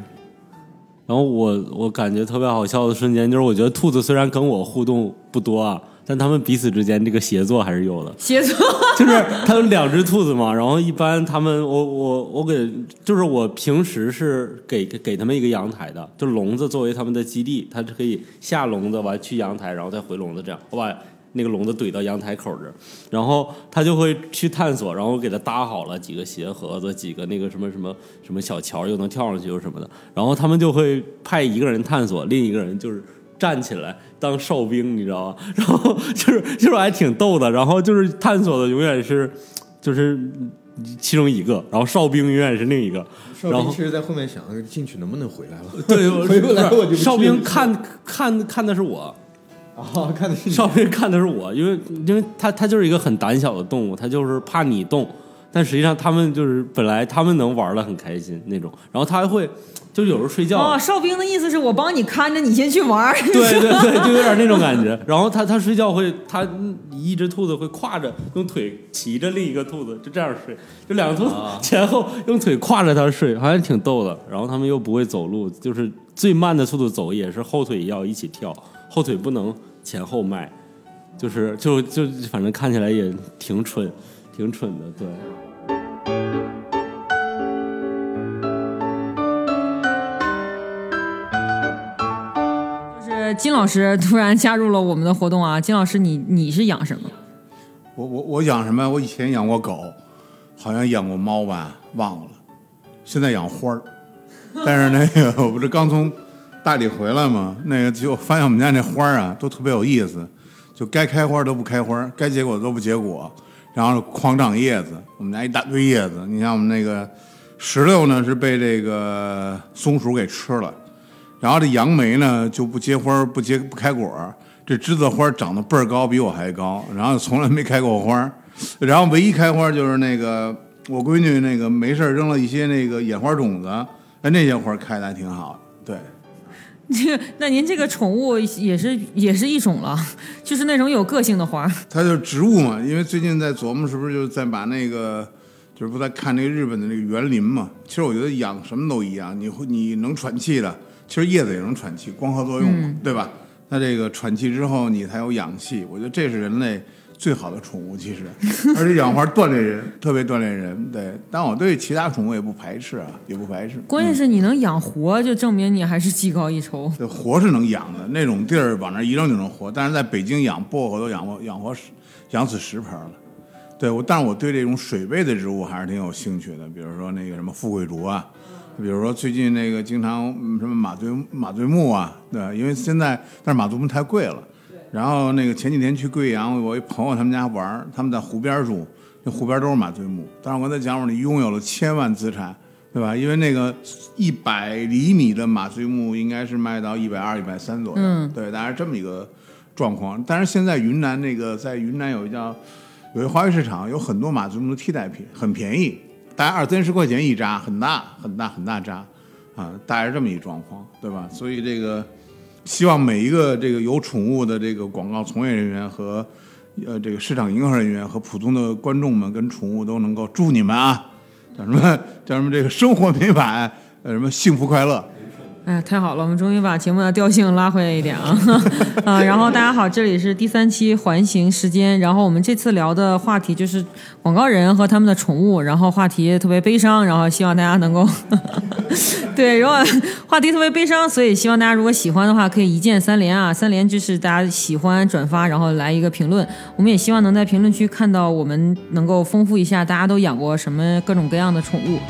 然后我我感觉特别好笑的瞬间，就是我觉得兔子虽然跟我互动不多啊，但他们彼此之间这个协作还是有的。协作，*laughs* *laughs* 就是他有两只兔子嘛，然后一般他们我我我给就是我平时是给给给他们一个阳台的，就笼子作为他们的基地，它是可以下笼子完去阳台，然后再回笼子这样，我把那个笼子怼到阳台口这儿，然后它就会去探索，然后我给它搭好了几个鞋盒子，几个那个什么什么什么小桥，又能跳上去又什么的，然后他们就会派一个人探索，另一个人就是。站起来当哨兵，你知道吗？*laughs* 然后就是就是还挺逗的，然后就是探索的永远是就是其中一个，然后哨兵永远是另一个。然后少兵其实在后面想进去能不能回来了。对，回 *laughs* 不来我就哨兵看看看的是我，啊，看的是你哨兵看的是我，因为因为它它就是一个很胆小的动物，它就是怕你动，但实际上他们就是本来他们能玩的很开心那种，然后他还会就有时候睡觉。啊，哨兵的意思是我帮你看着，你先去玩。对对对，*laughs* 就有点那种感觉。然后他他睡觉会，他一只兔子会跨着用腿骑着另一个兔子，就这样睡，就两个兔子前后用腿跨着它睡，好像挺逗的。然后他们又不会走路，就是最慢的速度走也是后腿要一起跳，后腿不能前后迈，就是就就反正看起来也挺蠢，挺蠢的，对。金老师突然加入了我们的活动啊，金老师你你是养什么？我我我养什么？我以前养过狗，好像养过猫吧，忘了。现在养花儿，但是那个 *laughs* 我不是刚从大理回来嘛，那个就发现我们家那花儿啊都特别有意思，就该开花都不开花，该结果都不结果，然后狂长叶子。我们家一大堆叶子，你像我们那个石榴呢是被这个松鼠给吃了，然后这杨梅呢就不结花儿不结不开果儿，这栀子花长得倍儿高，比我还高，然后从来没开过花儿，然后唯一开花就是那个我闺女那个没事儿扔了一些那个野花种子，哎那些花儿开的还挺好，对。这个，那您这个宠物也是也是一种了，就是那种有个性的花。它就是植物嘛，因为最近在琢磨是不是就在把那个，就是不在看那个日本的那个园林嘛。其实我觉得养什么都一样，你会你能喘气的，其实叶子也能喘气，光合作用嘛，对吧？那这个喘气之后你才有氧气，我觉得这是人类最好的宠物，其实，*laughs* 而且养花锻炼人，特别锻炼人。对，但我对其他宠物也不排斥啊，也不排斥。关键是你能养活，就证明你还是技高一筹。对活是能养的，那种地儿往那儿一扔就能活。但是在北京养薄荷都养活养活十养死十盆了。对我，但是我对这种水位的植物还是挺有兴趣的，比如说那个什么富贵竹啊，比如说最近那个经常嗯什么马醉马醉木啊，对吧，因为现在但是马醉木太贵了。然后那个前几天去贵阳，我一朋友他们家玩，他们在湖边住，那湖边都是马醉木。但是我跟他讲，我说你拥有了千万资产，对吧？因为那个一百厘米的马醉木应该是卖到一百二、一百三左右，嗯对，大概是这么一个状况。但是现在云南那个在云南有一叫有一花卉市场，有很多马醉木的替代品，很便宜，大概二三十块钱一扎，很大很大很大扎，啊，大概是这么一状况，对吧？所以这个希望每一个这个有宠物的这个广告从业人员和呃这个市场营销人员和普通的观众们跟宠物都能够祝你们啊，叫什么叫什么这个生活美满，呃什么幸福快乐。哎，太好了，我们终于把节目的调性拉回来一点啊！*laughs* 啊，然后大家好，这里是第三期环形时间，然后我们这次聊的话题就是广告人和他们的宠物，然后话题特别悲伤，然后希望大家能够，*laughs* 对，如果话题特别悲伤，所以希望大家如果喜欢的话，可以一键三连啊，三连就是大家喜欢转发，然后来一个评论，我们也希望能在评论区看到我们能够丰富一下大家都养过什么各种各样的宠物。